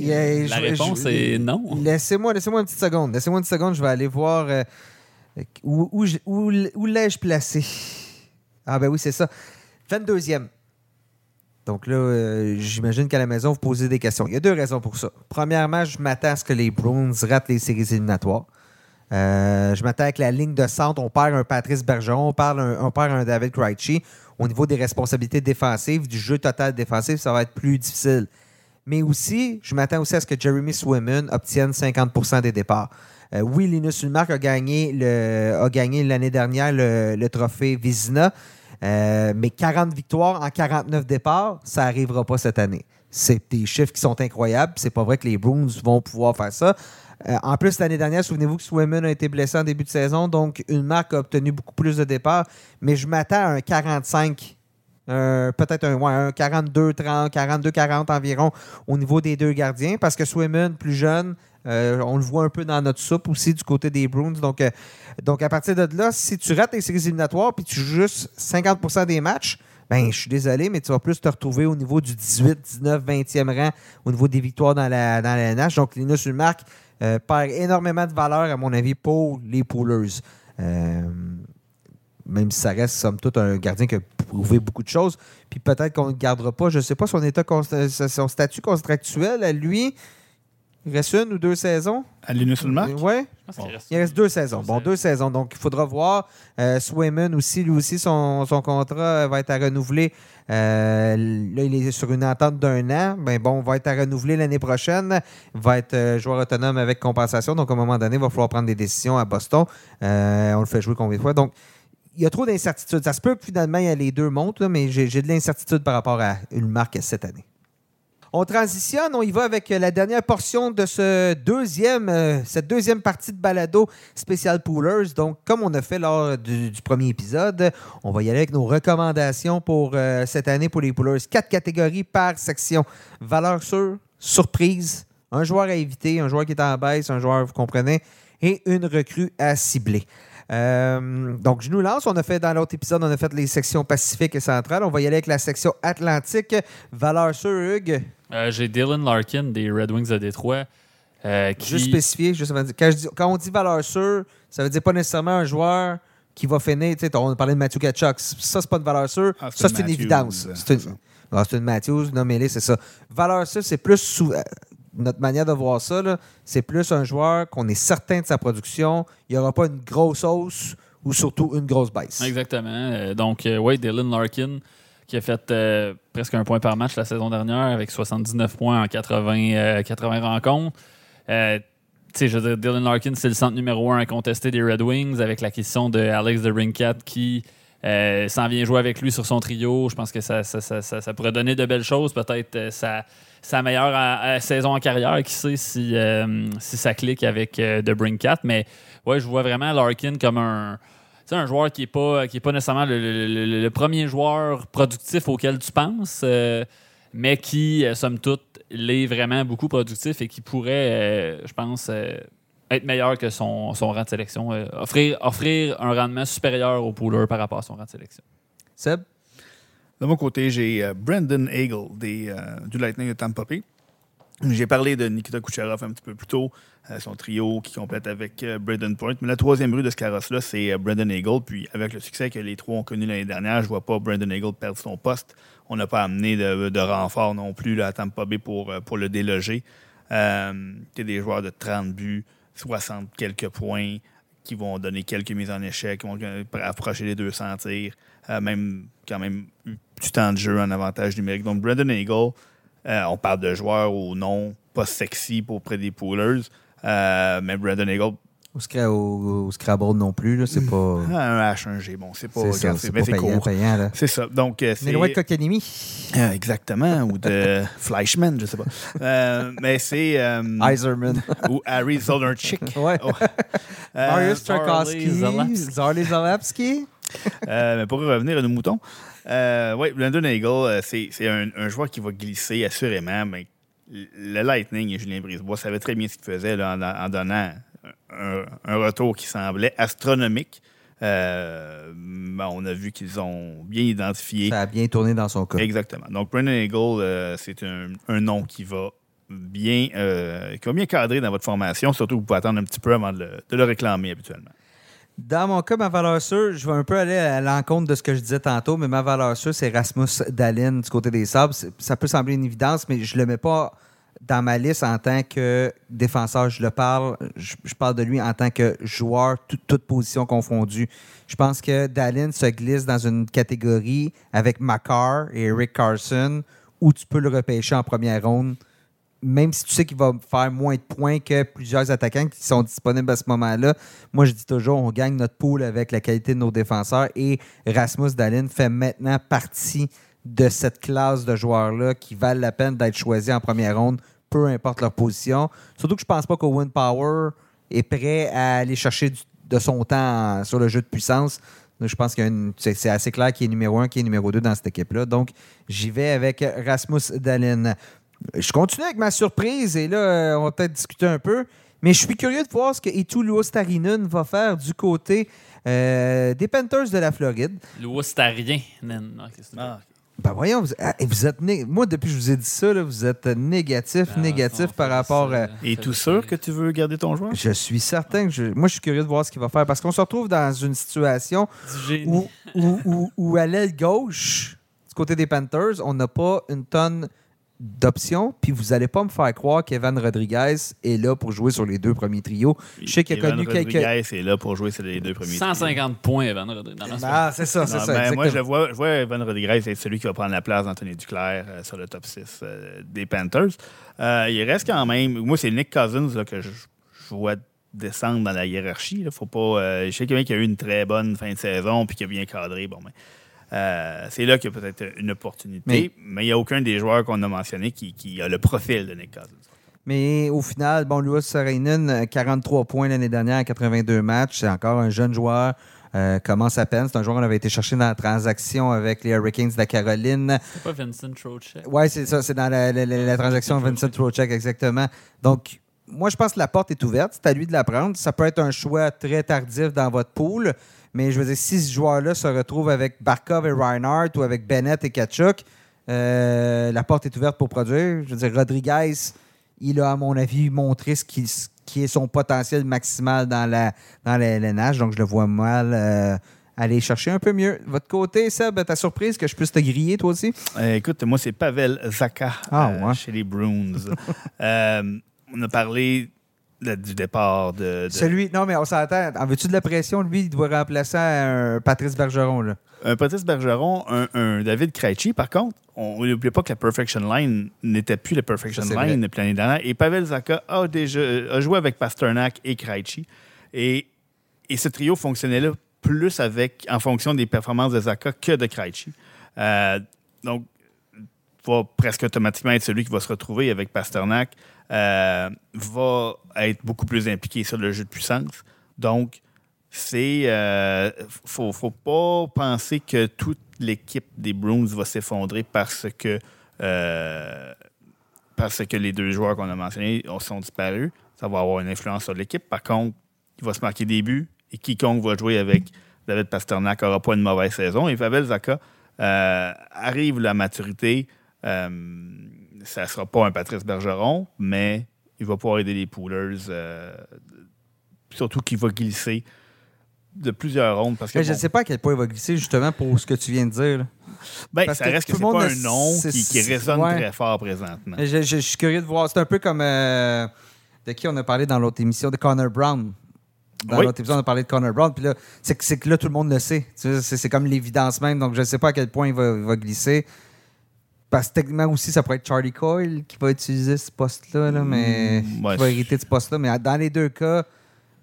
La réponse est non. Laissez-moi, laissez-moi une petite seconde. Laissez-moi une seconde. Je vais aller voir euh, où, où, où, où l'ai-je placé? Ah ben oui, c'est ça. 22e. Donc là, euh, j'imagine qu'à la maison, vous posez des questions. Il y a deux raisons pour ça. Premièrement, je m'attends à ce que les Bruins ratent les séries éliminatoires. Euh, je m'attends avec la ligne de centre. On perd un Patrice Bergeron, on, perd un, perd un David Krejci. Au niveau des responsabilités défensives, du jeu total défensif, ça va être plus difficile. Mais aussi, je m'attends aussi à ce que Jeremy Swimmen obtienne 50% des départs. Euh, oui, Linus Ulmark a gagné l'année dernière le, trophée Vizina, euh, mais 40 victoires en 49 départs, ça n'arrivera pas cette année. C'est des chiffres qui sont incroyables. C'est pas vrai que les Bruins vont pouvoir faire ça. Euh, en plus, l'année dernière, souvenez-vous que Swimmen a été blessé en début de saison, donc une marque a obtenu beaucoup plus de départs. Mais je m'attends à un 45, peut-être un, 42, 30, 42, 40 environ au niveau des deux gardiens, parce que Swimmen, plus jeune, euh, on le voit un peu dans notre soupe aussi du côté des Bruins. Donc, euh, donc à partir de là, si tu rates les séries éliminatoires puis tu joues juste 50% des matchs, ben, je suis désolé, mais tu vas plus te retrouver au niveau du 18, 19, 20e rang au niveau des victoires dans la, dans la NH. Donc, Linus Ulmark euh, perd énormément de valeur, à mon avis, pour les poolers. Euh, même si ça reste, somme toute, un gardien qui a prouvé beaucoup de choses. Puis peut-être qu'on ne le gardera pas. Je ne sais pas son, état, son statut contractuel à lui. Il reste une ou deux saisons? À Linus Ulmark? Oui. qu'il reste- Il reste deux saisons. Bon, deux saisons. Donc, il faudra voir. Euh, Swayman aussi, lui aussi, son, son contrat va être à renouveler. Euh, là, il est sur une entente d'un an. Ben bon, va être à renouveler l'année prochaine. Il va être euh, joueur autonome avec compensation. Donc, à un moment donné, il va falloir prendre des décisions à Boston. Euh, on le fait jouer combien de fois? Donc, il y a trop d'incertitudes. Ça se peut que finalement, il y a les deux montent, là, mais j'ai de l'incertitude par rapport à une marque cette année. On transitionne, on y va avec la dernière portion de ce deuxième, euh, cette deuxième partie de balado spécial Poolers. Donc, comme on a fait lors du, du premier épisode, on va y aller avec nos recommandations pour euh, cette année pour les Poolers. Quatre catégories par section. Valeur sûre, surprise, un joueur à éviter, un joueur qui est en baisse, un joueur, vous comprenez, et une recrue à cibler. Euh, donc, je nous lance. On a fait dans l'autre épisode, on a fait les sections Pacifique et Centrale. On va y aller avec la section Atlantique. Valeur sûre, Hugues? Euh, J'ai Dylan Larkin des Red Wings de Détroit. euh, qui... Juste spécifier, juste avant de dire- quand, je dis- quand on dit valeur sûre, ça veut dire pas nécessairement un joueur qui va finir. On parlait de Matthew Kachuk. Ça, c'est pas une valeur sûre. Ah, c'est ça, une c'est une évidence. euh, C'est une. Ah, c'est une Matthews, nommez-les, c'est ça. Valeur sûre, c'est plus sous. notre manière de voir ça, c'est plus un joueur qu'on est certain de sa production. Il n'y aura pas une grosse hausse ou surtout une grosse baisse. Exactement. Donc, ouais, Dylan Larkin, qui a fait euh, presque un point par match la saison dernière avec 79 points en 80, euh, 80 rencontres. Euh, tu sais, je veux dire, Dylan Larkin, c'est le centre numéro un incontesté des Red Wings avec l'acquisition de Alex de Rinkat qui euh, s'en vient jouer avec lui sur son trio. Je pense que ça, ça, ça- ça- pourrait donner de belles choses. Peut-être euh, sa, sa meilleure euh, euh, saison en carrière. Qui sait si, euh, si ça clique avec euh, de Brinkat. Mais ouais, je vois vraiment Larkin comme un. Sais, un joueur qui n'est pas, qui est pas nécessairement le, le- le- le premier joueur productif auquel tu penses, euh, mais qui, euh, somme toute, l'est vraiment beaucoup productif et qui pourrait, euh, je pense, euh, être meilleur que son, son rang de sélection, euh, offrir, offrir un rendement supérieur au pooler par rapport à son rang de sélection. Seb? De mon côté, j'ai Brandon Hagel des, euh, du Lightning de Tampa Bay. J'ai parlé de Nikita Kucherov un petit peu plus tôt, euh, son trio qui complète avec euh, Braden Point. Mais la troisième rue de ce carrosse-là, c'est euh, Brandon Hagel. Puis avec le succès que les trois ont connu l'année dernière, je vois pas Brandon Hagel perdre son poste. On n'a pas amené de, renfort non plus là, à Tampa Bay pour, pour le déloger. Euh, des joueurs de 30 buts, 60 quelques points, qui vont donner quelques mises en échec, qui vont approcher les 200 tirs, même quand même du temps de jeu en avantage numérique. Donc, Brandon Eagle, euh, on parle de joueurs au nom pas sexy pour près des poolers, euh, mais Brandon Eagle, Au, Scra- au- au Scrabble non plus, là, c'est pas. un H1G, bon, c'est pas, C'est mais c'est payant, court. payant, là. C'est ça. Donc, euh, On est c'est. loin de Kotkaniemi. Euh, exactement, ou de Fleischmann, je sais pas. Euh, mais c'est. euh, Iserman. ou Harry Zolarchik. ouais. Oh. Euh, Marius. Zalapski. Zarley Zalapski. Euh, mais pour revenir à nos moutons, euh, oui, Brandon Hagel, euh, c'est un, un joueur qui va glisser assurément. Mais le Lightning et Julien Brisebois savaient très bien ce qu'ils faisaient là, en, en donnant un, un retour qui semblait astronomique. Euh, ben, on a vu qu'ils ont bien identifié. Ça a bien tourné dans son cas. Exactement. Donc, Brandon Hagel, euh, c'est un, un nom qui va bien euh, qui va bien cadrer dans votre formation, surtout que vous pouvez attendre un petit peu avant de le, de le réclamer habituellement. Dans mon cas, ma valeur sûre, je vais un peu aller à l'encontre de ce que je disais tantôt, mais ma valeur sûre, c'est Rasmus Dalin du côté des Sabres. C'est- Ça peut sembler une évidence, mais je ne le mets pas dans ma liste en tant que défenseur. Je le parle, je, parle de lui en tant que joueur, tout- toute position confondue. Je pense que Dalin se glisse dans une catégorie avec Makar et Eric Carson où tu peux le repêcher en première ronde même si tu sais qu'il va faire moins de points que plusieurs attaquants qui sont disponibles à ce moment-là, moi je dis toujours on gagne notre pool avec la qualité de nos défenseurs et Rasmus Dalin fait maintenant partie de cette classe de joueurs-là qui valent la peine d'être choisis en première ronde, peu importe leur position. Surtout que je pense pas qu'Owen Power est prêt à aller chercher de son temps sur le jeu de puissance. Je pense que c'est assez clair qui est numéro un, qui est numéro deux dans cette équipe-là. Donc, j'y vais avec Rasmus Dalin. Je continue avec ma surprise et là, euh, on va peut-être discuter un peu. Mais je suis curieux de voir ce que Etu Luostarinen va faire du côté euh, des Panthers de la Floride. C'est? Ah, Ben voyons, vous, ah, vous êtes né- moi depuis que je vous ai dit ça, là, vous êtes négatif, Ah, négatif par rapport à... Et tout ça. sûr que tu veux garder ton joueur? Je suis certain que je... Moi, je suis curieux de voir ce qu'il va faire parce qu'on se retrouve dans une situation où, où, où- où à l'aile gauche, du côté des Panthers, on n'a pas une tonne d'options. Puis vous n'allez pas me faire croire qu'Evan Rodriguez est là pour jouer sur les deux premiers trios. Je sais qu'il a Evan connu quelques- Rodriguez est là pour jouer sur les deux premiers. 150 points, Evan Rodriguez. Ah, c'est ça, c'est ça. ben, moi, je vois, je vois Evan Rodriguez être celui qui va prendre la place d'Anthony Duclair euh, sur le top 6 euh, des Panthers. Euh, il reste quand même. Moi, c'est Nick Cousins là, que je, je vois descendre dans la hiérarchie. Là. Faut pas, euh, je sais qu'il y a qui a eu une très bonne fin de saison puis qui a bien cadré. Bon, ben, euh, c'est là qu'il y a peut-être une opportunité. Mais- Mais il n'y a aucun des joueurs qu'on a mentionnés qui, qui a le profil de Nick Cousins. Mais au final, bon, Louis Sarinen, euh, 43 points l'année dernière à 82 matchs. C'est encore un jeune joueur. euh, commence à peine. C'est un joueur qu'on avait été chercher dans la transaction avec les Hurricanes de la Caroline. pas Vincent Trocheck. Oui, c'est ça. C'est dans la, la- la- la transaction Vincent Trocheck, exactement. Donc, moi, je pense que la porte est ouverte. C'est à lui de la prendre. Ça peut être un choix très tardif dans votre pool. Mais je veux dire, si ce joueur-là se retrouve avec Barkov et Reinhardt ou avec Bennett et Kachuk, euh, la porte est ouverte pour produire. Je veux dire, Rodriguez, il a, à mon avis, montré ce qui, ce qui est son potentiel maximal dans la, dans la LNH. Donc, je le vois mal euh, aller chercher un peu mieux. Votre côté, Seb, ta surprise que je puisse te griller, toi aussi? Euh, écoute, moi, c'est Pavel Zaka Ah, ouais. chez les Bruins. On a parlé de- du départ de, de- Celui, non, mais on s'entend. En veux-tu de la pression? Lui, il doit remplacer un Patrice Bergeron. Là. un Patrice Bergeron, un, un David Krejci. Par contre, on n'oublie pas que la Perfection Line n'était plus la Perfection Ça, Line depuis l'année dernière. Et Pavel Zaka a déjà a joué avec Pasternak et Krejci. Et, et ce trio fonctionnait là plus avec, en fonction des performances de Zaka que de Krejci. Euh, donc, va presque automatiquement être celui qui va se retrouver avec Pasternak, euh, va être beaucoup plus impliqué sur le jeu de puissance. Donc, c'est. euh, faut, pas penser que toute l'équipe des Bruins va s'effondrer parce que. euh, parce que les deux joueurs qu'on a mentionnés sont disparus. Ça va avoir une influence sur l'équipe. Par contre, il va se marquer des buts et quiconque va jouer avec David Pasternak n'aura pas une mauvaise saison. Et Pavel Zaka euh, arrive la maturité. Euh, ça ne sera pas un Patrice Bergeron, mais il va pouvoir aider les poolers. euh, surtout qu'il va glisser de plusieurs rondes. Parce que Mais je ne bon, sais pas à quel point il va glisser, justement, pour ce que tu viens de dire. ben, parce ça que reste que tout c'est le monde pas un nom qui, résonne ouais. très fort présentement. Je, je- je suis curieux de voir. C'est un peu comme. euh, de qui on a parlé dans l'autre émission De Connor Brown. Dans Oui. l'autre épisode, on a parlé de Connor Brown. Puis là, c'est que, que là, tout le monde le sait. C'est c'est comme l'évidence même. Donc, je ne sais pas à quel point il va, il va glisser. Parce que techniquement aussi, ça pourrait être Charlie Coyle qui va utiliser ce poste-là, là, mais Mm, ouais. qui va hériter de ce poste-là. Mais dans les deux cas,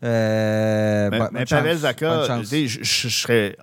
euh, Mais, mais Pavel Zaka, je- je serais.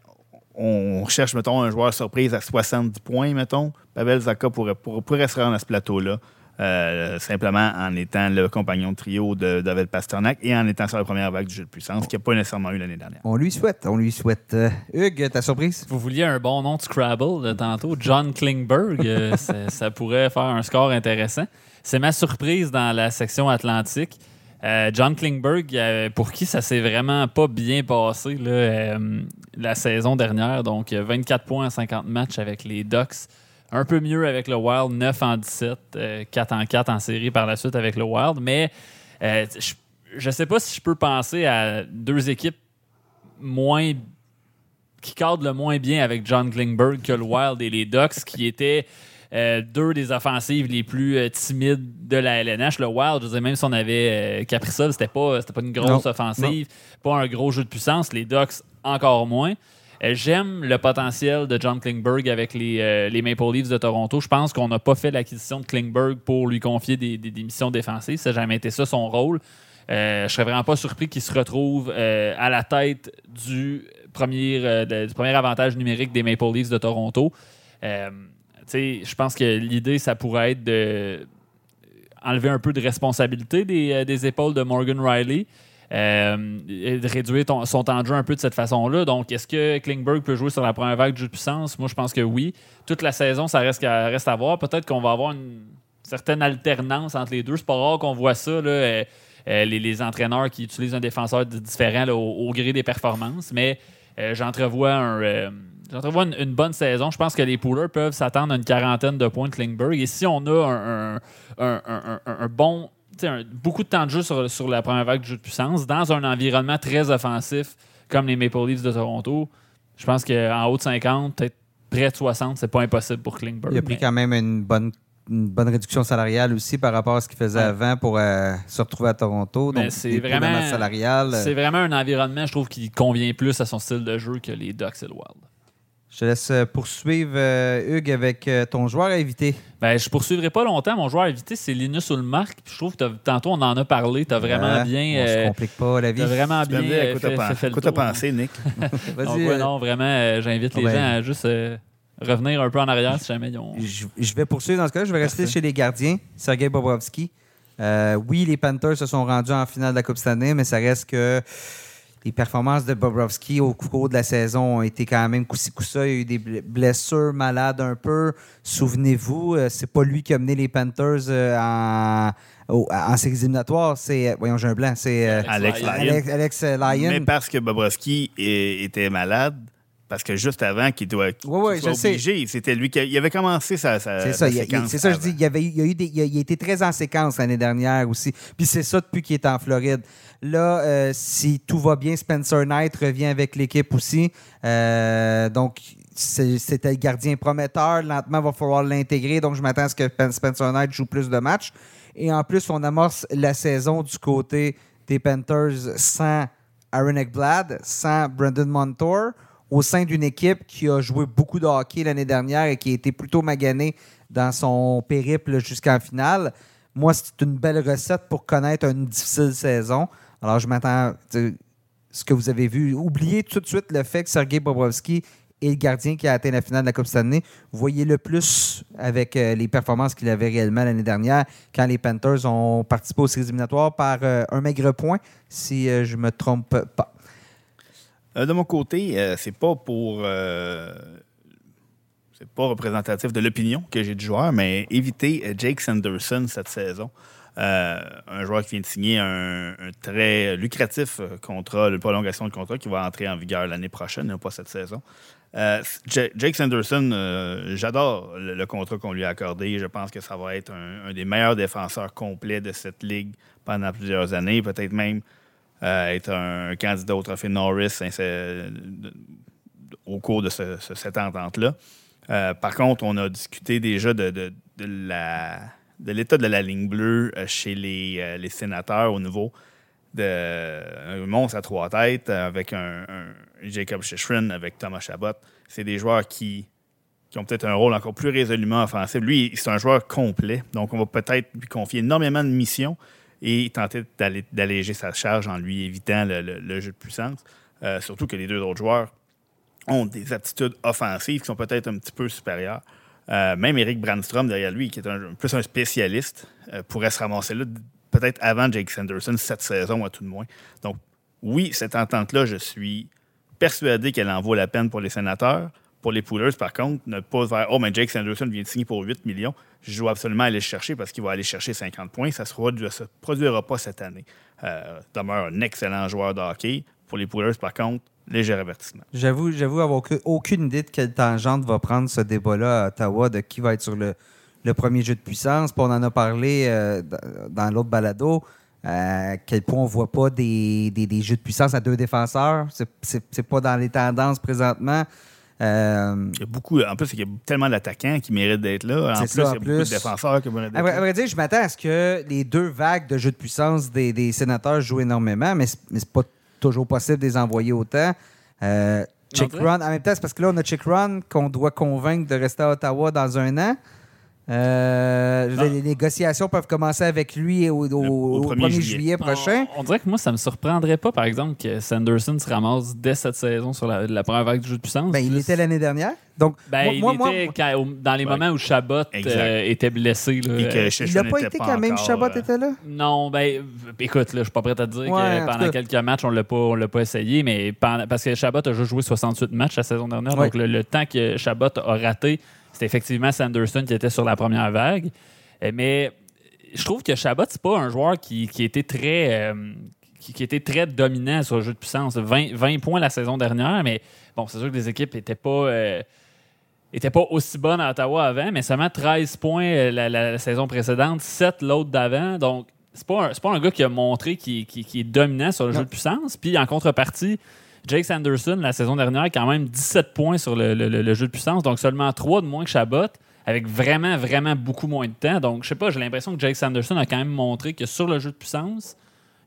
On cherche, mettons, un joueur surprise à 70 points, mettons. Pavel Zaka pourrait, pourrait, pourrait se rendre à ce plateau-là, euh, simplement en étant le compagnon de trio de David Pasternak et en étant sur la première vague du jeu de puissance, qu'il n'a pas nécessairement eu l'année dernière. On lui souhaite, on lui souhaite. Euh, Hugues, ta surprise? Vous vouliez un bon nom de Scrabble de tantôt, John Klingberg. euh, ça, pourrait faire un score intéressant. C'est ma surprise dans la section Atlantique. Euh, John Klingberg, pour qui ça s'est vraiment pas bien passé là, euh, la saison dernière. Donc, euh, 24 points en 50 matchs avec les Ducks. Un peu mieux avec le Wild, 9 en 17, euh, 4 en 4 en série par la suite avec le Wild. Mais euh, je, je sais pas si je peux penser à deux équipes moins qui cadre le moins bien avec John Klingberg que le Wild et les Ducks, qui étaient euh, deux des offensives les plus euh, timides de la LNH. Le Wild, je dire, même si on avait euh, Kaprizov, c'était pas, pas une grosse Non. offensive, pas un gros jeu de puissance. Les Ducks, encore moins. Euh, J'aime le potentiel de John Klingberg avec les, euh, les Maple Leafs de Toronto. Je pense qu'on n'a pas fait l'acquisition de Klingberg pour lui confier des, missions défensives. Ça n'a jamais été ça son rôle. Euh, je serais vraiment pas surpris qu'il se retrouve euh, à la tête du premier, du premier avantage numérique des Maple Leafs de Toronto. Je pense que l'idée, ça pourrait être de enlever un peu de responsabilité des, des épaules de Morgan Riley. Euh, de réduire son temps de jeu un peu de cette façon-là. Donc, est-ce que Klingberg peut jouer sur la première vague de jeu de puissance? Moi, je pense que oui. Toute la saison, ça reste à, reste à voir. Peut-être qu'on va avoir une certaine alternance entre les deux. C'est pas rare qu'on voit ça. Là, euh, euh, les, entraîneurs qui utilisent un défenseur différent au, gré des performances. Mais j'entrevois un, j'entrevois une, bonne saison. Je pense que les poolers peuvent s'attendre à une quarantaine de points de Klingberg. Et si on a un, un- bon, un- beaucoup de temps de jeu sur, sur la première vague de jeu de puissance, dans un environnement très offensif comme les Maple Leafs de Toronto, je pense qu'en haut de 50, peut-être près de 60, c'est pas impossible pour Klingberg. Il a pris mais- quand même une bonne, une bonne réduction salariale aussi par rapport à ce qu'il faisait Ouais. avant pour euh, se retrouver à Toronto. Mais Donc, c'est vraiment- salariale. C'est vraiment un environnement, je trouve, qui convient plus à son style de jeu que les Ducks et le Wild. Je te laisse euh, poursuivre, euh, Hugues, avec euh, ton joueur invité. Ben, je poursuivrai pas longtemps. Mon joueur invité, c'est Linus Ulmark. Je trouve que tantôt, on en a parlé. Tu as vraiment Ouais, bien. On se euh, complique pas la vie. T'as vraiment Tu bien quoi t'as pensé, Nick? Vas-y. Donc, ouais, euh, non, vraiment, euh, j'invite les oh, ben. gens à juste euh, revenir un peu en arrière si jamais ils ont. Je, je vais poursuivre dans ce cas-là. Je vais rester chez les gardiens. Sergei Bobrovski. Euh, oui, les Panthers se sont rendus en finale de la Coupe cette année, mais ça reste que les performances de Bobrovski au cours de la saison ont été quand même coussi coussa. Il y a eu des ble- blessures malades un peu. Souvenez-vous, euh, c'est pas lui qui a mené les Panthers euh, en, en séries éliminatoires. C'est, euh, voyons, j'ai un blanc. C'est Alex. Alex, Alex, Lyon. Mais parce que Bobrovski était malade, parce que juste avant qu'il doit soit je sais. obligé, c'était lui qui il avait commencé sa, sa C'est ça, c'est ça, je dis, il, avait, il, a eu des- il, a, il a été très en séquence l'année dernière aussi. Puis c'est ça depuis qu'il est en Floride. Là, euh, si tout va bien, Spencer Knight revient avec l'équipe aussi. Euh, donc, c'était le gardien prometteur. Lentement, il va falloir l'intégrer. Donc, je m'attends à ce que Pen- Spencer Knight joue plus de matchs. Et en plus, on amorce la saison du côté des Panthers sans Aaron Ekblad, sans Brandon Montour, au sein d'une équipe qui a joué beaucoup de hockey l'année dernière et qui a été plutôt maganée dans son périple jusqu'en finale. Moi, c'est une belle recette pour connaître une difficile saison. Alors, je m'attends sais, ce que vous avez vu. Oubliez tout de suite le fait que Sergei Bobrovski est le gardien qui a atteint la finale de la Coupe cette année. Voyez le plus avec euh, les performances qu'il avait réellement l'année dernière quand les Panthers ont participé aux séries éliminatoires par euh, un maigre point, si euh, je me trompe pas. Euh, de mon côté, euh, c'est pas pour. euh, c'est pas représentatif de l'opinion que j'ai du joueur, mais éviter Jake Sanderson cette saison. Un joueur qui vient de signer un, très lucratif contrat, de prolongation de contrat qui va entrer en vigueur l'année prochaine, non pas cette saison. Jake Sanderson, j'adore le, contrat qu'on lui a accordé. Je pense que ça va être un des meilleurs défenseurs complets de cette ligue pendant plusieurs années, peut-être même euh, être un candidat au trophée Norris hein, de- au cours de ce- ce- cette entente-là. Euh, par contre, on a discuté déjà de, l'état de la ligne bleue euh, chez les, euh, sénateurs au niveau de monstre à trois têtes euh, avec un, Jacob Shishrin, avec Thomas Chabot. C'est des joueurs qui, qui ont peut-être un rôle encore plus résolument offensif. Lui, c'est un joueur complet, donc on va peut-être lui confier énormément de missions et tenter d'aller- d'alléger sa charge en lui évitant le jeu de puissance. Euh, surtout que les deux autres joueurs ont des aptitudes offensives qui sont peut-être un petit peu supérieures. Euh, même Eric Brandstrom derrière lui, qui est un, plus un spécialiste, euh, pourrait se ramasser là peut-être avant Jake Sanderson cette saison à tout de moins. Donc oui, cette entente-là, je suis persuadé qu'elle en vaut la peine pour les sénateurs. Pour les Poolers, par contre, ne pas faire Oh, mais Jake Sanderson vient de signer pour 8 millions. Je dois absolument aller le chercher parce qu'il va aller chercher 50 points. Ça ne se produira pas cette année. Euh, demeure un excellent joueur de hockey. Pour les Poolers, par contre, léger avertissement. J'avoue, j'avoue avoir aucune- idée de quelle tangente va prendre ce débat-là à Ottawa, de qui va être sur le, premier jeu de puissance. Puis on en a parlé euh, dans, l'autre balado. euh, à quel point on ne voit pas des, des- des jeux de puissance à deux défenseurs. C'est- C'est c'est pas dans les tendances présentement. Euh, Il y a beaucoup, en plus, il y a tellement d'attaquants qui méritent d'être là. En plus, ça, il y en a beaucoup plus. de défenseurs qui méritent d'être vrai, à là. vrai dire, je m'attends à ce que les deux vagues de jeux de puissance des, des sénateurs jouent énormément, mais c'est pas toujours possible de les envoyer autant. Euh, dirait- Run, en même temps, c'est parce que là, on a Chick Run qu'on doit convaincre de rester à Ottawa dans un an. Euh, je veux dire, Ah. les négociations peuvent commencer avec lui au, au- au 1er 1er juillet, juillet. prochain. On, on dirait que moi, ça me surprendrait pas, par exemple, que Sanderson se ramasse dès cette saison sur la, la première vague du jeu de puissance. Ben, il Plus- était l'année dernière. Donc, Ben, moi, il moi- moi- était quand- au- dans les Ouais. moments où Chabot euh, était blessé. là, Et que euh, il n'a pas été quand même Chabot euh, était là? Non, ben, écoute, là, je suis pas prêt à te dire Ouais, que pendant cas. quelques matchs, on l'a pas, on l'a pas essayé, mais pendant- parce que Chabot a juste joué 68 matchs la saison dernière, Ouais. donc le, le temps que Chabot a raté, c'était effectivement Sanderson qui était sur la première vague. Euh, Mais je trouve que Chabot, c'est pas un joueur qui, qui était très. euh, qui, qui était très dominant sur le jeu de puissance. 20, 20 points la saison dernière, mais bon, c'est sûr que les équipes n'étaient pas, euh, étaient pas aussi bonnes à Ottawa avant, mais seulement 13 points la, la- la saison précédente, 7 l'autre d'avant. Donc, c'est pas, un- pas un gars qui a montré qu'il qui, qui est dominant sur le Non. jeu de puissance. Puis en contrepartie, Jake Sanderson, la saison dernière, a quand même 17 points sur le, le- le- le jeu de puissance, donc seulement 3 de moins que Chabot, avec vraiment, vraiment beaucoup moins de temps. Donc, je sais pas, j'ai l'impression que Jake Sanderson a quand même montré que sur le jeu de puissance,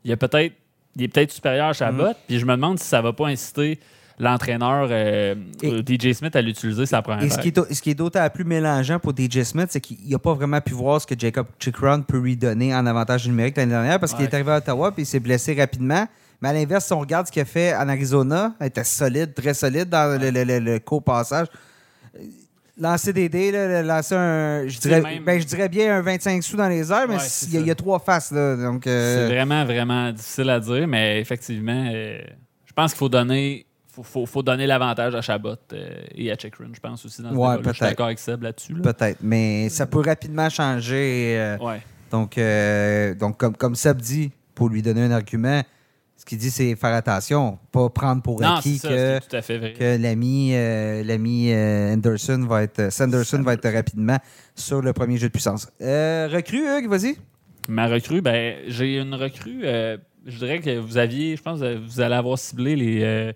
il, a peut-être, il est peut-être supérieur à Chabot. Mm. Puis je me demande si ça va pas inciter l'entraîneur euh, Et- euh, DJ Smith à l'utiliser sa première Et ce qui est, ce qui est d'autant plus mélangeant pour DJ Smith, c'est qu'il n'a pas vraiment pu voir ce que Jacob Chikron peut lui donner en avantage numérique l'année dernière parce qu'il est arrivé à Ottawa puis il s'est blessé rapidement. Mais à l'inverse, si on regarde ce qu'il a fait en Arizona, il était solide, très solide dans le, le, le- le court passage. Lancer des dés, là, lancer un. Je dirais, même- ben, je dirais bien un 25 sous dans les airs, mais Ouais, il y, a- ça. il y a trois faces. Là, donc, euh, C'est vraiment, vraiment difficile à dire, mais effectivement, euh, je pense qu'il faut donner. Faut, faut, faut donner l'avantage à Chabot euh, et à Chikrin, je pense aussi. Dans ce Ouais. Je suis d'accord avec Seb là-dessus. là. peut-être. Mais ça peut rapidement changer. euh, Ouais. Donc, euh, donc comme, comme Seb dit, pour lui donner un argument, qu'il dit, c'est faire attention, pas prendre pour Non, acquis ça, que, l'ami euh, l'ami euh, Anderson va être, Sanderson va être rapidement sur le premier jeu de puissance. Euh, recrue, Hugues, vas-y. Ma recrue, ben, j'ai une recrue. je dirais que vous aviez, je pense, que vous allez avoir ciblé les,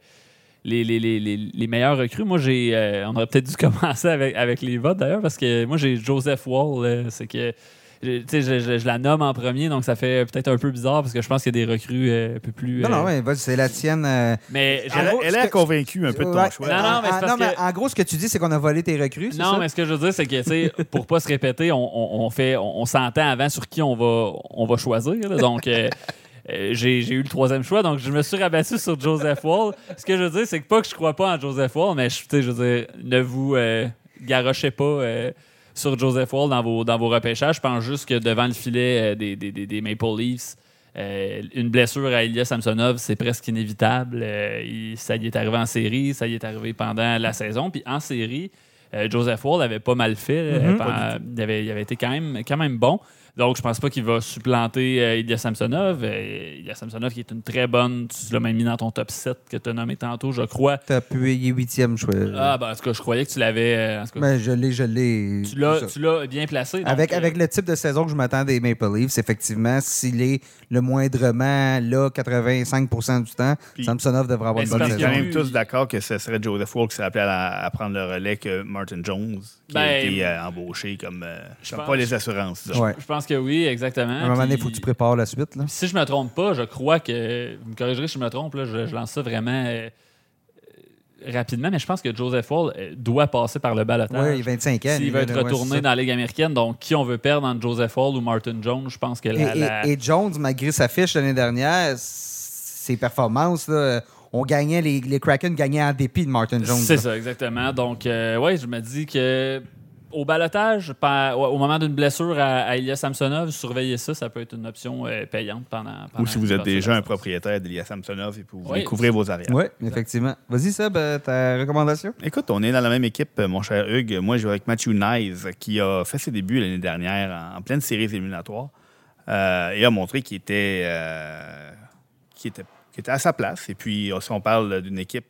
les, les, les, les, meilleures recrues. Moi, j'ai, on aurait peut-être dû commencer avec, avec les votes d'ailleurs, parce que moi, j'ai Joseph Wall. c'est que, je- tu sais, je, je- je la nomme en premier, donc ça fait peut-être un peu bizarre, parce que je pense qu'il y a des recrues euh, un peu plus. Non, non, euh, ouais, c'est la tienne. euh, Mais Elle, gros, elle ce est convaincue un peu de ton ouais, choix. Non, non, mais c'est en- parce non, mais que- en gros, ce que tu dis, c'est qu'on a volé tes recrues, Non, ça? mais ce que je veux dire, c'est que, tu sais, pour pas se répéter, on, on- on fait, on, on s'entend avant sur qui on va, on va choisir. là. Donc, euh, euh, j'ai eu le troisième choix, donc je me suis rabattu sur Joseph Wall. Ce que je veux dire, c'est que pas que je crois pas en Joseph Wall, mais je, je veux dire, ne vous euh, garochez pas euh, sur Joseph Wall dans vos, dans vos repêchages. Je pense juste que devant le filet euh, des, des- des- des Maple Leafs, euh, une blessure à Ilya Samsonov, c'est presque inévitable. Euh, il- ça y est arrivé en série, ça y est arrivé pendant la saison. Puis en série, euh, Joseph Wall avait pas mal fait. Mhm. Pendant- il, avait, il avait été quand même, quand même bon. Donc, je pense pas qu'il va supplanter euh, Ilya Samsonov. Euh, Ilya Samsonov, qui est une très bonne. Tu l'as même mis dans ton top 7 que tu as nommé tantôt, je crois. T'as pu il est huitième choix. Ah, ben, en tout cas, je croyais que tu l'avais. euh, Ben, je l'ai, je l'ai. tu l'as- tu bien placé. donc, Avec, euh, avec le type de saison que je m'attends des Maple Leafs, effectivement, s'il est le moindrement là 85% du temps, Puis- Samsonov devrait avoir Mais une bonne parce On est a saison. même tous d'accord que ce serait Joseph Wall qui serait appelé à, à prendre le relais que Martin Jones, qui a Ben, été euh, embauché comme, euh, je comme pense- pas les assurances. Ouais. Je pense que oui, exactement. À un moment donné, il faut que tu prépares la suite. Là. Si je me trompe pas, je crois que. Vous me corrigerez si je me trompe, là, je, je lance ça vraiment euh, euh, rapidement, mais je pense que Joseph Wall euh, doit passer par le balotage. Oui, il a 25 ans. S'il veut être retourné dans la Ligue américaine, donc qui on veut perdre entre Joseph Wall ou Martin Jones, je pense que la. et- la- et Jones, malgré sa fiche l'année dernière, ses performances, là, on gagnait, les, les Kraken gagnaient en dépit de Martin Jones. C'est ça, exactement. Donc, euh, ouais, je me dis que au balotage, au moment d'une blessure à, à Ilya Samsonov, surveiller ça, ça peut être une option euh, payante pendant, pendant. Ou si vous êtes déjà un propriétaire d'Elias Samsonov et que vous voulez Oui. couvrir vos arrières. Oui, effectivement. Vas-y, Seb, euh, ta recommandation? Écoute, on est dans la même équipe, mon cher Hugues. Moi, je vais avec Matthew Nyes, qui a fait ses débuts l'année dernière en, en pleine série éliminatoire euh, et a montré qu'il était, euh, qu'il était, qu'il était à sa place. Et puis, si on parle d'une équipe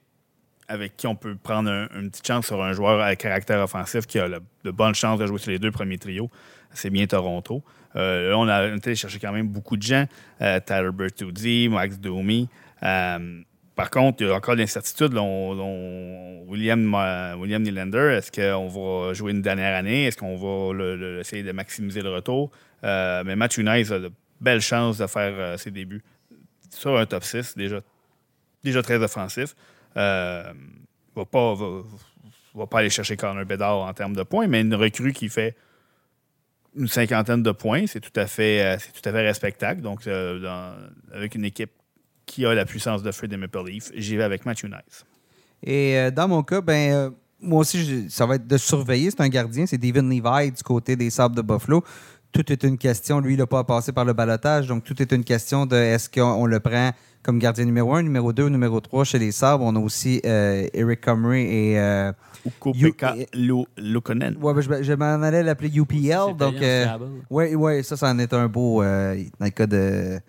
avec qui on peut prendre un- une petite chance sur un joueur à caractère offensif qui a de bonnes chances de jouer sur les deux premiers trios, c'est bien Toronto. Euh, là, on a on est allé chercher quand même beaucoup de gens. Euh, Tyler Bertuzzi, Max Domi. Euh, par contre, il y a encore l'incertitude. William, euh, William Nylander, est-ce qu'on va jouer une dernière année? Est-ce qu'on va essayer de maximiser le retour? Euh, mais Matthew Nice a de belles chances de faire euh, ses débuts sur un top 6, déjà, déjà très offensif. Euh, va pas, va, va pas aller chercher Connor Bedard en termes de points, mais une recrue qui fait une cinquantaine de points, c'est tout à fait, euh, c'est tout à fait respectable. Donc, euh, avec une équipe qui a la puissance de feu des Maple Leafs, j'y vais avec Matthew Nice. Et dans mon cas, ben, moi aussi, ça va être de surveiller. C'est un gardien. C'est David Levi du côté des Sables de Buffalo. Tout est une question. Lui, il n'a pas passé par le balotage, donc tout est une question de est-ce qu'on le prend comme gardien numéro 1, numéro 2 ou numéro 3 chez les Sabres. On a aussi euh, Eric Comrie et. Euh, Uko You- Pekka Lo- Lokonen. ouais, ben, je, je m'en allais l'appeler UPL. Donc, euh, oui, ouais, ça, ça en est un beau euh, dans le cas de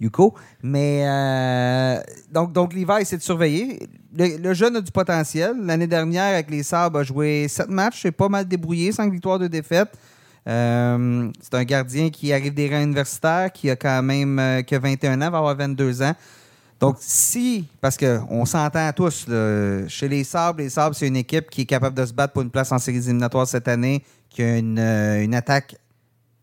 Yuko. Mais euh, donc, donc Levi, c'est de surveiller. Le, le jeune a du potentiel. L'année dernière, avec les Sabres, a joué 7 matchs. C'est pas mal débrouillé, 5 victoires, 2 défaites. Euh, c'est un gardien qui arrive des rangs universitaires, qui a quand même euh, que 21 ans, va avoir 22 ans. Donc, si, parce qu'on s'entend tous, chez les Sabres, les Sabres, c'est une équipe qui est capable de se battre pour une place en séries éliminatoires cette année, qui a une, euh, une attaque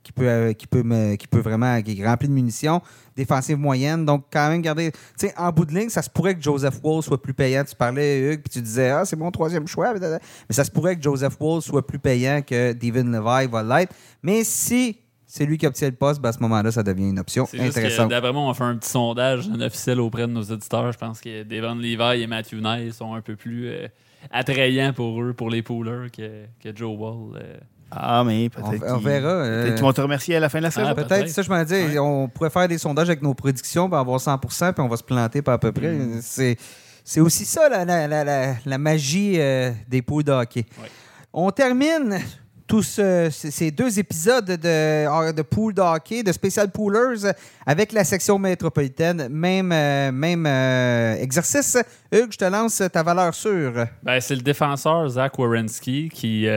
qui peut, euh, qui, peut me- qui peut vraiment, qui est remplie de munitions, défensive moyenne. Donc, quand même, garder. Tu sais, en bout de ligne, ça se pourrait que Joseph Wall soit plus payant. Tu parlais, Hugues, puis tu disais, ah, c'est mon troisième choix. Mais ça se pourrait que Joseph Wall soit plus payant que Devin Levi va l'être. Mais si c'est lui qui obtient le poste, ben, à ce moment-là, ça devient une option intéressante. d'après moi, on fait un petit sondage non officiel auprès de nos éditeurs. Je pense que Devon Levi et Matthew Nye sont un peu plus euh, attrayants pour eux, pour les poolers, que, que Joe Wall. euh. Ah, mais On, peut-être. on verra. euh, Peut-être qu'ils vont te remercier à la fin de la saison. Ah, Peut-être, peut-être. ça, je me dis, Ouais. on pourrait faire des sondages avec nos prédictions, puis avoir 100% puis on va se planter pas à peu près. Mm. C'est, c'est aussi ça, la, la- la- la- la magie euh, des poules de hockey. Ouais. On termine tous euh, ces ces deux épisodes de, de pool de hockey, de Special Poolers, avec la section métropolitaine. Même, euh, même euh, exercice. Hugues, je te lance ta valeur sûre. Ben, c'est le défenseur Zach Wierenski qui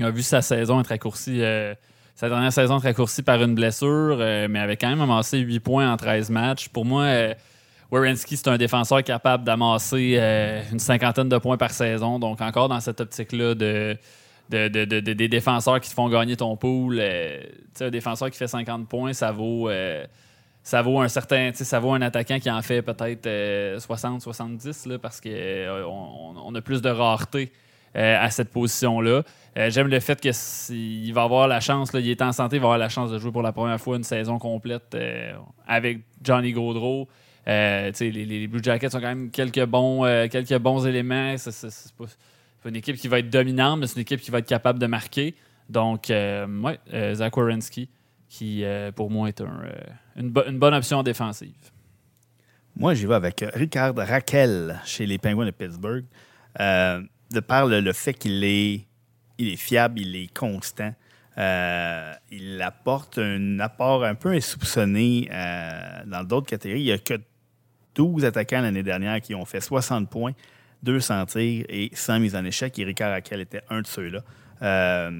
euh, a vu sa saison être raccourcie, euh, sa dernière saison être raccourcie par une blessure, euh, mais avait quand même amassé 8 points en 13 matchs. Pour moi, euh, c'est un défenseur capable d'amasser euh, une cinquantaine de points par saison. Donc, encore dans cette optique-là de, de- de- de- de- des défenseurs qui te font gagner ton pool. un défenseur qui fait 50 points, ça vaut. ça vaut un certain, ça vaut un attaquant qui en fait peut-être 60-70 là, parce qu'on on, on a plus de rareté à cette position-là. Euh, J'aime le fait qu'il va avoir la chance, il est en santé, il va avoir la chance de jouer pour la première fois une saison complète euh, avec Johnny Gaudreau. Euh, les, les Blue Jackets ont quand même quelques bons, quelques bons éléments. C'est une équipe qui va être dominante, mais c'est une équipe qui va être capable de marquer. Donc, ouais, Zach Wierenski, qui pour moi est un, une, bo- une bonne option défensive. Moi, j'y vais avec Ricard Raquel chez les Penguins de Pittsburgh. De par le, le fait qu'il est, il est fiable, il est constant, euh, il apporte un apport un peu insoupçonné euh, dans d'autres catégories. Il n'y a que 12 attaquants l'année dernière qui ont fait 60 points, 200 tirs et 100 mises en échec. Et Ricard Raquel était un de ceux-là. Euh,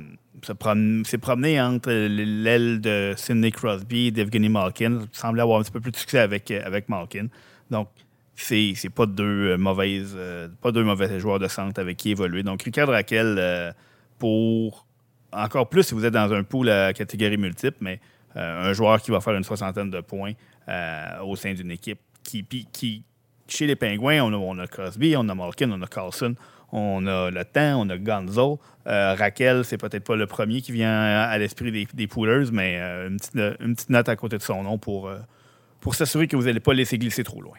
s'est promené entre l'aile de Sidney Crosby et d'Evgeny Malkin. Il semblait avoir un petit peu plus de succès avec, avec Malkin. Donc, c'est pas deux euh, mauvaises pas deux mauvais joueurs de centre avec qui évoluer. Donc, Ricard Raquel, pour encore plus si vous êtes dans un pool à catégorie multiple, mais euh, un joueur qui va faire une soixantaine de points euh, au sein d'une équipe qui, qui, chez les Pingouins, on a, on a Crosby, on a Malkin, on a Carlson, on a le on a Gonzo. Euh, Raquel, c'est peut-être pas le premier qui vient à l'esprit des, des poolers, mais une, petite, une petite note à côté de son nom pour, pour s'assurer que vous n'allez pas laisser glisser trop loin.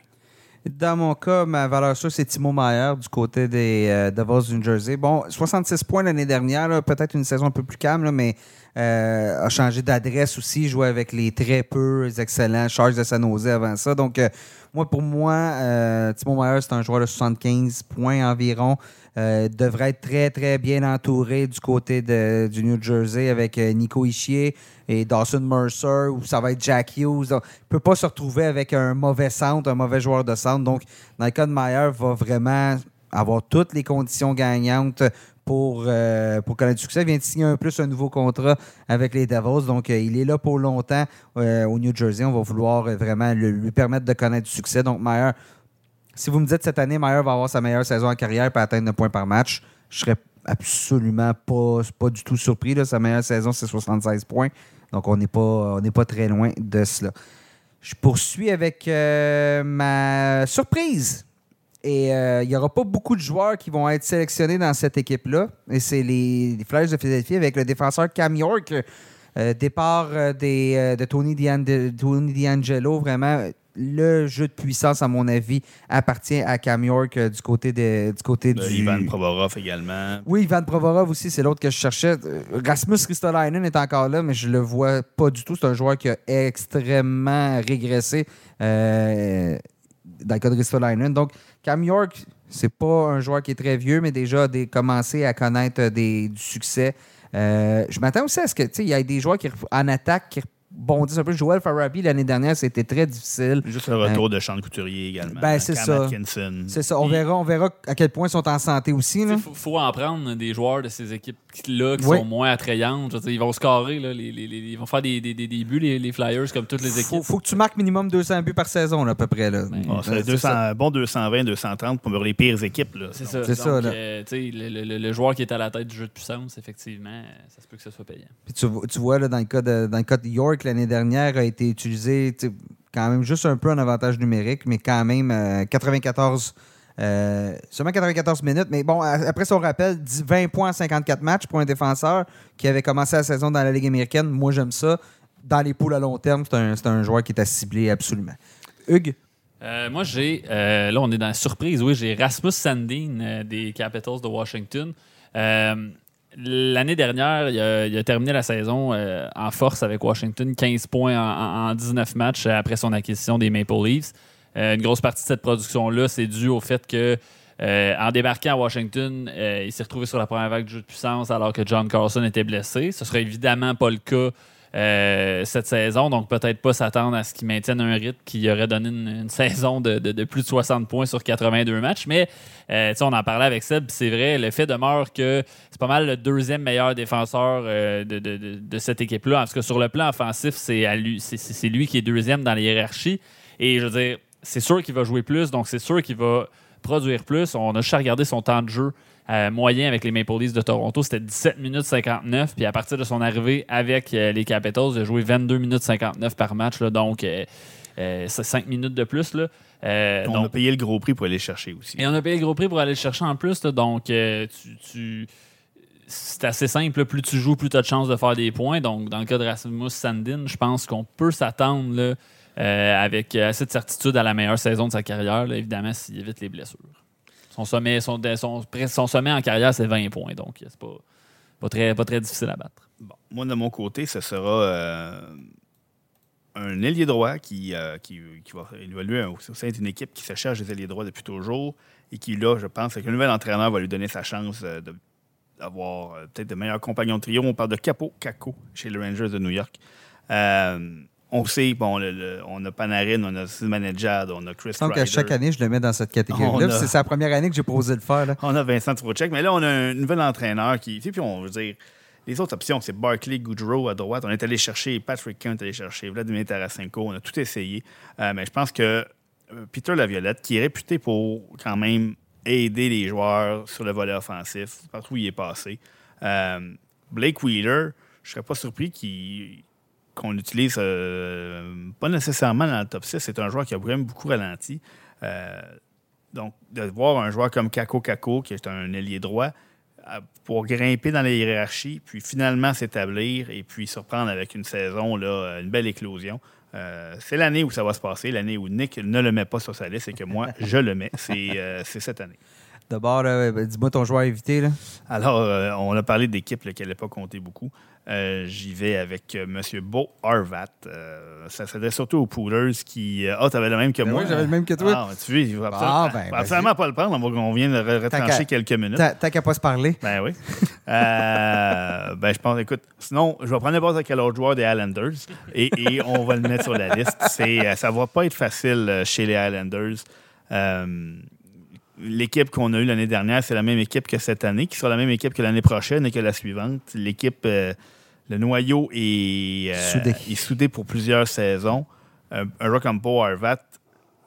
Dans mon cas, ma valeur sûre, c'est Timo Meyer du côté des euh, Devils du New Jersey. Bon, 66 points l'année dernière, peut-être une saison un peu plus calme, mais euh, a changé d'adresse aussi, joué avec les très peu excellents Charges de San Jose avant ça. Donc, euh, moi, pour moi, euh, Timo Meyer, c'est un joueur de 75 points environ. Euh, devrait être très, très bien entouré du côté de- du New Jersey avec euh, Nico Ishier et Dawson Mercer, ou ça va être Jack Hughes. Il ne peut pas se retrouver avec un mauvais centre, un mauvais joueur de centre. Donc, de Meyer, va vraiment avoir toutes les conditions gagnantes pour, euh, pour connaître du succès. Il vient de signer un plus un nouveau contrat avec les Devils. Donc, euh, il est là pour longtemps euh, au New Jersey. On va vouloir vraiment le- lui permettre de connaître du succès. Donc, Meyer, si vous me dites cette année, Meyer va avoir sa meilleure saison en carrière et atteindre 9 points par match, je serais absolument pas, pas du tout surpris. là. Sa meilleure saison, c'est 76 points. Donc, on n'est pas, pas très loin de cela. Je poursuis avec ma surprise. Et euh, il n'y aura pas beaucoup de joueurs qui vont être sélectionnés dans cette équipe-là. Et c'est les, les Flyers de Philadelphie avec le défenseur Cam York. Euh, départ euh, des, de Tony, D'Angelo, vraiment le jeu de puissance, à mon avis, appartient à Cam York euh, du côté, de, du côté du. Ivan Provorov également. Oui, Ivan Provorov aussi, c'est l'autre que je cherchais. Rasmus Ristolainen est encore là, mais je le vois pas du tout. C'est un joueur qui a extrêmement régressé euh, dans le cas de Ristolainen. Donc, Cam York, c'est pas un joueur qui est très vieux, mais déjà a des- commencé à connaître euh, des, du succès. Euh, je m'attends aussi à ce que, tu sais, il y ait des joueurs qui, en attaque qui rebondissent un peu. Joel Farabi, l'année dernière, c'était très difficile. Juste le retour de Sean Couturier également. Ben, c'est Cam ça. C'est ça. On Puis- verra, on verra à quel point ils sont en santé aussi. là. Il faut, faut en prendre des joueurs de ces équipes-là qui Oui. sont moins attrayantes. Je veux dire, ils vont scorer, là, les, les- les- ils vont faire des, des, des, des buts, les, les Flyers, comme toutes les Faut, équipes. faut que tu marques minimum 200 buts par saison, là, à peu près. Là. Ben, Bon, Euh, fait c'est 200, ça. bon 220, 230 pour les pires équipes. Là. C'est Donc, ça. C'est Donc, ça, là. euh, le, le- le joueur qui est à la tête du jeu de puissance, effectivement, euh, ça se peut que ce soit payant. Puis tu, tu vois, là, dans, le cas de, dans le cas de York, l'année dernière, a été utilisé quand même juste un peu en avantage numérique, mais quand même euh, 94. Euh, seulement 94 minutes. Mais bon, après son rappel, 10 20 points en 54 matchs pour un défenseur qui avait commencé la saison dans la Ligue américaine. Moi, j'aime ça. Dans les poules à long terme, c'est un, un joueur qui est à cibler absolument. Hugues? Euh, moi, j'ai. euh, là, on est dans la surprise. Oui, j'ai Rasmus Sandin des Capitals de Washington. L'année dernière, il a, terminé la saison en force avec Washington, 15 points en, en- en 19 matchs après son acquisition des Maple Leafs. Euh, une grosse partie de cette production-là, c'est dû au fait que, euh, en débarquant à Washington, euh, il s'est retrouvé sur la première vague de jeu de puissance alors que John Carlson était blessé. Ce sera évidemment pas le cas cette saison, donc peut-être pas s'attendre à ce qu'il maintienne un rythme qui aurait donné une, saison de, plus de 60 points sur 82 matchs. Mais on en parlait avec Seb, c'est vrai, le fait demeure que c'est pas mal le deuxième meilleur défenseur de, de- cette équipe-là. En tout cas, sur le plan offensif, c'est lui, lui qui est deuxième dans la hiérarchie. Et je veux dire, c'est sûr qu'il va jouer plus, donc c'est sûr qu'il va produire plus. On a juste à regarder son temps de jeu euh, moyen avec les Maple Leafs de Toronto. C'était 17 minutes 59. Puis à partir de son arrivée avec euh, les Capitals, il a joué 22 minutes 59 par match. là. donc, euh, euh, c'est 5 minutes de plus. Là. Euh, On donc- a payé le gros prix pour aller le chercher aussi. et on a payé le gros prix pour aller le chercher en plus. là. donc, euh, tu, tu- c'est assez simple. Plus tu joues, plus tu as de chances de faire des points. Donc, dans le cas de Rasmus Sandin, je pense qu'on peut s'attendre euh, avec assez de certitude à la meilleure saison de sa carrière, évidemment, s'il évite les blessures. Son sommet, son, sommet en carrière, c'est 20 points. Donc, c'est pas, pas, très, pas très difficile à battre. Moi, de mon côté, ce sera euh, un ailier droit qui, euh, qui, va évoluer au sein d'une équipe qui se cherche des ailiers droits depuis toujours et qui, là, je pense, le nouvel entraîneur va lui donner sa chance euh, d'avoir euh, peut-être de meilleurs compagnons de trio. On parle de Capo Caco chez les Rangers de New York. Euh, on sait, bon, le- le- on a Panarin, on a Zimanejad, on a Chris Donc, à Kreider. chaque année, je le mets dans cette catégorie-là. A- C'est sa première année que j'ai posé le faire. Là. On a Vincent Trocheck, mais là, on a un nouvel entraîneur qui. Tu sais, puis on veut dire. Les autres options, c'est Barkley, Goodrow à droite. On est allé chercher Patrick Kent, on est allé chercher Vladimir Tarasenko. On a tout essayé. Euh, mais je pense que euh, Peter Laviolette, qui est réputé pour quand même aider les joueurs sur le volet offensif, partout où il est passé. Euh, Blake Wheeler, je serais pas surpris qu'il qu'on l'utilise euh, pas nécessairement dans le top 6. C'est un joueur qui a vraiment beaucoup ralenti. Euh, donc, de voir un joueur comme Kako Kako, qui est un ailier droit, pour grimper dans la hiérarchie, puis finalement s'établir et puis surprendre avec une saison, là, une belle éclosion. Euh, c'est l'année où ça va se passer, l'année où Nick ne le met pas sur sa liste et que moi, je le mets. C'est c'est cette année. D'abord, ben, dis-moi ton joueur invité. Là. Alors, euh, on a parlé d'équipes qui n'allaient pas compter beaucoup. Euh, J'y vais avec euh, M. Beau Harvat. Euh, ça s'adresse surtout aux poolers qui. euh, Ah, t'avais le même que Ben moi. oui, j'avais le même que toi. Ah, tu veux, il va Ah, ben, absolument pas le prendre. On, va- on vient de re- retrancher quelques minutes. T'as qu'à pas se parler. Ben oui. Ben, je pense, écoute, sinon, je vais prendre n'importe quel autre joueur des Highlanders et, et on va le mettre sur la liste. Ça va pas être facile chez les Highlanders. L'équipe qu'on a eue l'année dernière, c'est la même équipe que cette année, qui sera la même équipe que l'année prochaine et que la suivante. L'équipe, euh, le noyau est, euh, Soudé. est soudé pour plusieurs saisons. Euh, un joueur comme Paul Harvat,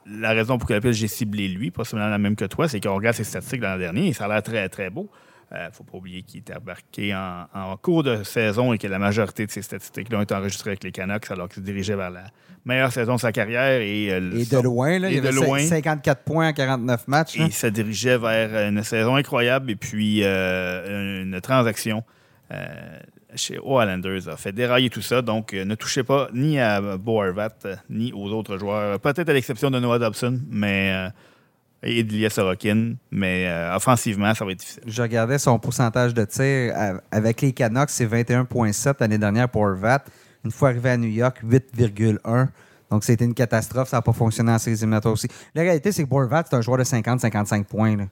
la raison pour laquelle j'ai ciblé lui, pas seulement la même que toi, c'est qu'on regarde ses statistiques l'an dernier et ça a l'air très, très beau. Il ne faut pas oublier qu'il était embarqué en, en cours de saison et que la majorité de ses statistiques-là ont été enregistrées avec les Canucks alors qu'il se dirigeait vers la meilleure saison de sa carrière. Et, euh, Et de son- loin, là, et il de avait loin. 54 points en 49 matchs. Et il se dirigeait vers une saison incroyable et puis euh, une transaction. Chez Islanders a fait dérailler tout ça. Donc, euh, ne touchez pas ni à Bo Horvat, euh, ni aux autres joueurs. Peut-être à l'exception de Noah Dobson, mais euh, et d'Ilya Sorokin. Mais euh, offensivement, ça va être difficile. Je regardais son pourcentage de tir avec les Canucks, c'est 21,7 l'année dernière pour Horvat. Une fois arrivé à New York, 8,1. Donc, c'était une catastrophe. Ça n'a pas fonctionné en séries éliminatoires aussi. La réalité, c'est que Borvat, c'est un joueur de 50-55 points. là.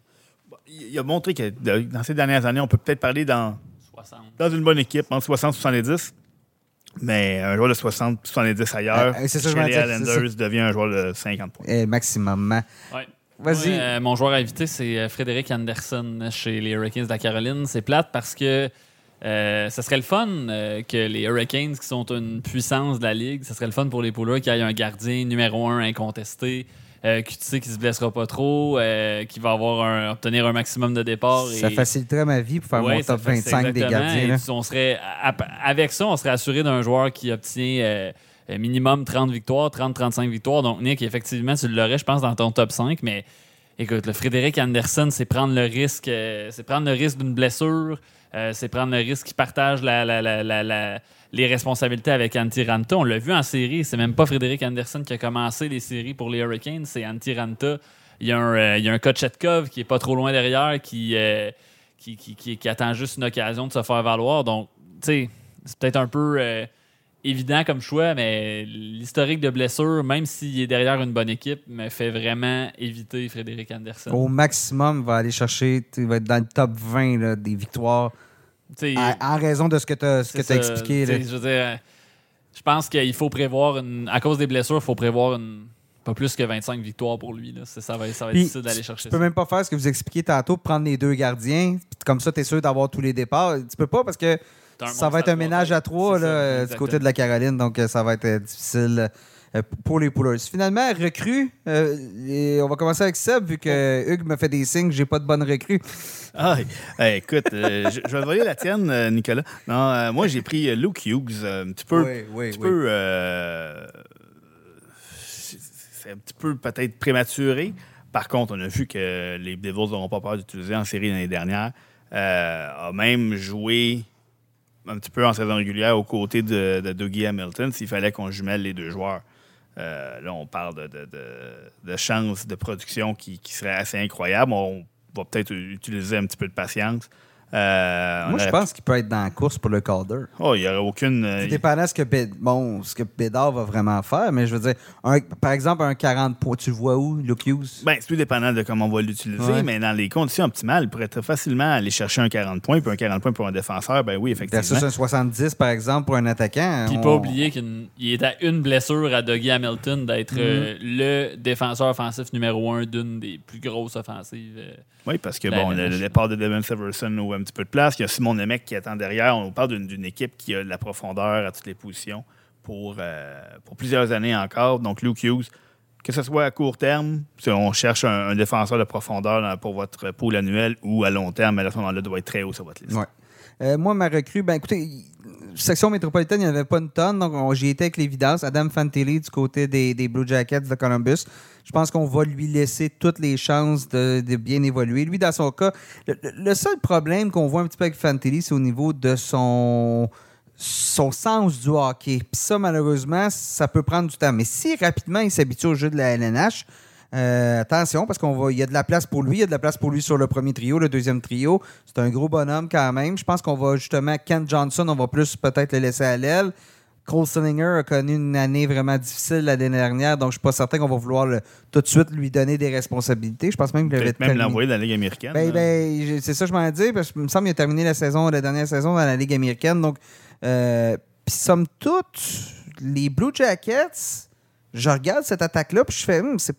Il a montré que de- dans ces dernières années, on peut peut-être parler dans, 60. dans une bonne équipe, entre 60 et 70. Mais un joueur de 60 70 ailleurs, Euh, c'est ça, chez les Islanders, devient un joueur de 50 points. Eh, maximum. Ouais. Vas-y. Moi, euh, mon joueur invité, c'est euh, Frédéric Anderson chez les Hurricanes de la Caroline. C'est plate parce que euh, ça serait le fun euh, que les Hurricanes, qui sont une puissance de la ligue, ça serait le fun pour les pouleurs qu'il y ait un gardien numéro un incontesté, euh, que tu sais qu'il se blessera pas trop, euh, qui va avoir un- obtenir un maximum de départ. Ça et- faciliterait ma vie pour faire Ouais, mon top fait- 25 des gardiens. Et là. on serait, avec ça, on serait assuré d'un joueur qui obtient euh, euh, minimum 30 victoires, 30-35 victoires. Donc, Nick, effectivement, tu l'aurais, je pense, dans ton top 5. Mais écoute, le Frédéric Anderson, c'est prendre le risque, c'est prendre le risque d'une blessure, c'est prendre le risque qu'il partage la, la- la- la- la- les responsabilités avec Antti Ranta. On l'a vu en série, c'est même pas Frédéric Anderson qui a commencé les séries pour les Hurricanes, c'est Antti Ranta. Il y a un, euh, un qui est pas trop loin derrière, qui, euh, qui, qui, qui- attend juste une occasion de se faire valoir. Donc, tu sais, c'est peut-être un peu euh, évident comme choix, mais l'historique de blessure, même s'il est derrière une bonne équipe, me fait vraiment éviter Frédéric Anderson. Au maximum, va aller chercher, il va être dans le top 20 là, des victoires à- en raison de ce que tu as, expliqué. tu là. Je veux dire, je pense qu'il faut prévoir, une, à cause des blessures, il faut prévoir une, pas plus que 25 victoires pour lui. Là. Ça va, ça va être Puis, difficile d'aller Tu chercher peux ça. même pas faire ce que vous expliquiez tantôt, prendre les deux gardiens, comme ça, tu es sûr d'avoir tous les départs. Tu peux pas parce que ça va être un ménage à trois là, du côté de la Caroline, donc euh, ça va être euh, difficile pour les Poolers. Finalement, recrue, euh, et on va commencer avec Seb, vu que Hugues me fait des signes, j'ai pas de bonne recrue. Ah, écoute, euh, je, je vais voler la tienne, euh, Nicolas. Non, euh, moi, j'ai pris euh, Luke Hughes, euh, un petit peu. oui, peu, euh, c'est un petit peu peut-être prématuré. Par contre, on a vu que les Devils n'auront pas peur d'utiliser en série l'année dernière. Euh, a même joué un petit peu en saison régulière aux côtés de, de Dougie Hamilton s'il fallait qu'on jumelle les deux joueurs. Euh, là, on parle de, de, chances de production qui, qui seraient assez incroyables. On va peut-être utiliser un petit peu de patience. Euh, Moi, je pense qu'il peut être dans la course pour le Calder. Oh, il n'y aurait aucune. euh, C'est dépendant ce que, bon, ce que Bédard va vraiment faire, mais je veux dire, un- par exemple, un 40 points, tu le vois où, Luke Hughes? Ben, c'est tout dépendant de comment on va l'utiliser, Ouais. mais dans les conditions optimales, il pourrait très facilement aller chercher un 40 points, puis un 40 points pour un défenseur, ben oui, effectivement. Versus un 70, par exemple, pour un attaquant. Puis on- pas oublier qu'il est à une blessure à Dougie Hamilton d'être euh, le défenseur offensif numéro un d'une des plus grosses offensives. euh. Oui, parce que bon, le, le départ de Devin Severson ouvre un petit peu de place. Il y a Simon Nemec qui attend derrière. On parle d'une équipe qui a de la profondeur à toutes les positions pour, euh, pour plusieurs années encore. Donc, Luke Hughes, que ce soit à court terme, si on cherche un, défenseur de profondeur dans- pour votre pool annuel ou à long terme, à ce moment-là, doit être très haut sur votre liste. Euh, moi, ma recrue, ben écoutez, section métropolitaine, il n'y en avait pas une tonne, donc on- j'y étais avec l'évidence. Adam Fantilli du côté des, des Blue Jackets de Columbus. Je pense qu'on va lui laisser toutes les chances de, de bien évoluer. Lui, dans son cas, le seul problème qu'on voit un petit peu avec Fantilli, c'est au niveau de son son sens du hockey. Puis ça, malheureusement, ça peut prendre du temps. Mais si rapidement il s'habitue au jeu de la LNH, euh, attention, parce qu'on va, il y a de la place pour lui, il y a de la place pour lui sur le premier trio, le deuxième trio. C'est un gros bonhomme quand même. Je pense qu'on va justement, Ken Johnson, on va plus peut-être le laisser à l'aile. Cole Sillinger a connu une année vraiment difficile l'année dernière, donc je suis pas certain qu'on va vouloir le- tout de suite lui donner des responsabilités. Je pense même qu'il avait même l'envoyer dans la Ligue américaine. ben, ben, c'est ça que je m'en dis, parce qu'il me semble qu'il a terminé la saison, la dernière saison dans la Ligue américaine. Donc, euh, puis somme toute, les Blue Jackets, je regarde cette attaque-là, puis je fais, Hum, c'est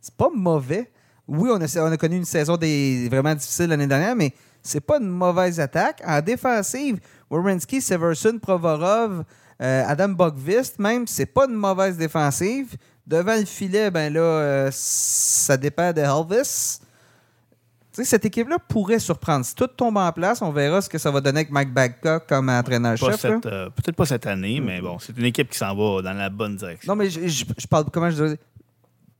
c'est pas mauvais. Oui, on a, on a connu une saison des, vraiment difficile l'année dernière, mais c'est pas une mauvaise attaque. En défensive, Wierenski, Severson, Provorov, euh, Adam Bogvist, même, c'est pas une mauvaise défensive. Devant le filet, ben là, euh, ça dépend de Elvis. Tu sais, cette équipe-là pourrait surprendre. Si tout tombe en place, on verra ce que ça va donner avec Mike Babcock comme entraîneur-chef. euh, Peut-être pas cette année, mais bon, c'est une équipe qui s'en va dans la bonne direction. Non, mais je, je- je parle, comment je sais,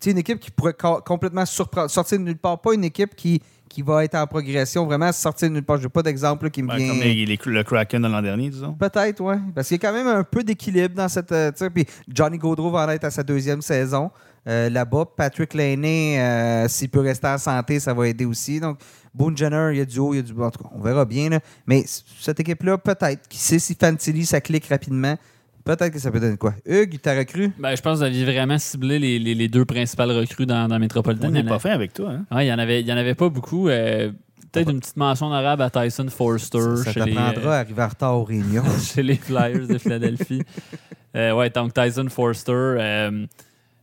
une équipe qui pourrait co- complètement surprendre, sortir de nulle part. Pas une équipe qui, qui va être en progression, vraiment sortir de nulle part. Je n'ai pas d'exemple qui me Ben, vient. Comme les- les- le Kraken de l'an dernier, disons. Peut-être, oui. Parce qu'il y a quand même un peu d'équilibre dans cette. euh, Puis Johnny Gaudreau va en être à sa deuxième saison. euh, Là-bas, Patrick Laney, euh, s'il peut rester en santé, ça va aider aussi. Donc, Boone Jenner, il y a du haut, il y a du bas. En tout cas, on verra bien. là. Mais cette équipe-là, peut-être. Qui sait si Fantilli, ça clique rapidement. Peut-être que ça peut donner quoi. Hugues, t'as recru? Ben, je pense que vous aviez vraiment ciblé les, les- les deux principales recrues dans, dans Metropolitan. On n'est pas fin avec toi. Hein? Ouais, il y en avait, il y en avait pas beaucoup. euh, Peut-être une petite mention honorable à Tyson Forster Ça, ça chez, les, à arriver en retard aux réunions. chez les Flyers de Philadelphie. Euh, ouais, donc Tyson Forster. euh,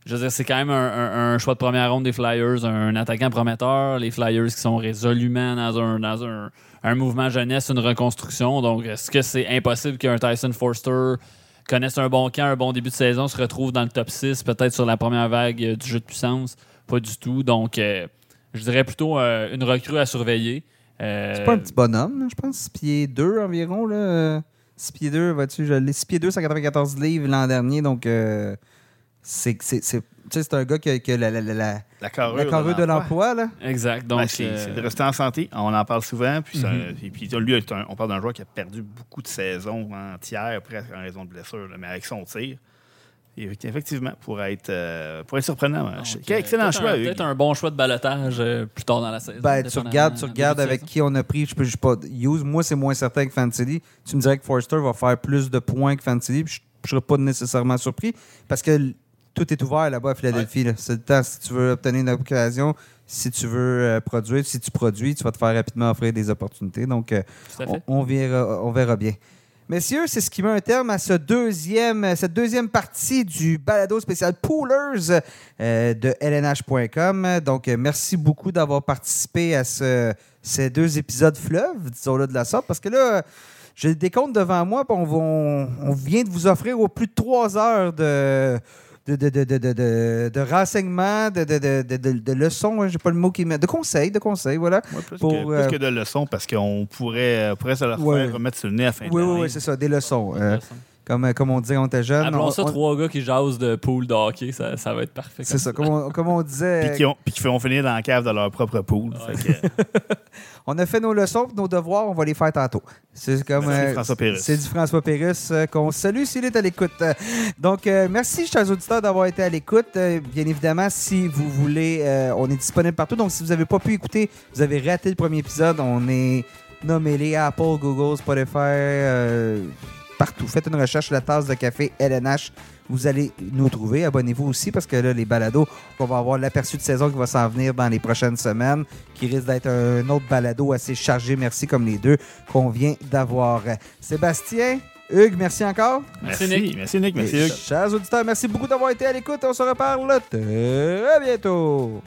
je veux dire, c'est quand même un, un- un choix de première ronde des Flyers, un attaquant prometteur. Les Flyers qui sont résolument dans un, dans un, un mouvement jeunesse, une reconstruction. Donc, est-ce que c'est impossible qu'un Tyson Forster connaisse un bon camp, un bon début de saison, se retrouve dans le top 6, peut-être sur la première vague euh, du jeu de puissance? Pas du tout. Donc, euh, je dirais plutôt euh, une recrue à surveiller. Euh, C'est pas un petit bonhomme, je pense. 6 pieds 2 environ. Là. 6 pieds 2, vois-tu, je l'ai. 6 pieds 2, 194 livres l'an dernier. Donc, euh, c'est c'est- c'est- tu sais, c'est un gars qui a, qui a la, la, la, la, La carrure, la carrure de l'emploi. là. Exact. Donc, Ben, c'est euh, c'est de rester en santé. On en parle souvent. Puis, ça- Mhm. et puis lui, un- on parle d'un joueur qui a perdu beaucoup de saisons entières presque en raison de blessures, mais avec son tir. Et effectivement, pour être, euh, pour être surprenant. donc, Quel euh, excellent choix. Peut-être un bon choix de balotage euh, plus tard dans la saison. Ben, tu regardes, tu regardes avec qui on a pris. Je peux, je pas. Hughes, moi, c'est moins certain que Fantilli. Tu me dirais que Forster va faire plus de points que Fantilli. puis Je ne serais pas nécessairement surpris parce que tout est ouvert là-bas à Philadelphie. C'est le temps. Si tu veux obtenir une occasion, si tu veux euh, produire, si tu produis, tu vas te faire rapidement offrir des opportunités. Donc, euh, on, on verra, on verra bien. Messieurs, c'est ce qui met un terme à ce deuxième, cette deuxième partie du balado spécial Poolers euh, de lnh.com. Donc, merci beaucoup d'avoir participé à ce- ces deux épisodes fleuves, disons-le de la sorte, parce que là, j'ai le décompte devant moi, puis on, va- on- on vient de vous offrir au plus de trois heures de, de, de, de, de, de, de- de renseignements, de, de, de, de, de- de leçons, hein, j'ai pas le mot qui met, de conseils, de conseils, voilà. Ouais, plus, pour, que, plus euh, que de leçons, parce qu'on pourrait, euh, pourrait se leur Ouais, faire remettre sur le nez à la fin de Oui, oui, oui, c'est ça, des leçons. Euh, comme, comme on disait quand on était jeune. Appelons on- ça on- trois gars qui jasent de pool de hockey, ça, ça va être parfait. C'est ça, comme on, comme on disait. Puis qui, ont, puis qui feront finir dans la cave de leur propre pool. Ouais. On a fait nos leçons, nos devoirs, on va les faire tantôt. C'est comme Merci, euh, François Pérusse. C'est du François Pérusse euh, qu'on salue s'il est à l'écoute. Euh, Donc, merci, chers auditeurs, d'avoir été à l'écoute. Bien évidemment, si vous voulez, on est disponible partout. Donc, si vous n'avez pas pu écouter, vous avez raté le premier épisode, on est nommé les Apple, Google, Spotify, partout. Faites une recherche la tasse de café LNH. Vous allez nous trouver. Abonnez-vous aussi parce que là, les balados, on va avoir l'aperçu de saison qui va s'en venir dans les prochaines semaines, qui risque d'être un autre balado assez chargé, merci, comme les deux qu'on vient d'avoir. Sébastien, Hugues, merci encore. Merci, merci, Nick. merci, Nick. Merci, Et Hugues. Chers auditeurs, merci beaucoup d'avoir été à l'écoute. On se reparle très bientôt.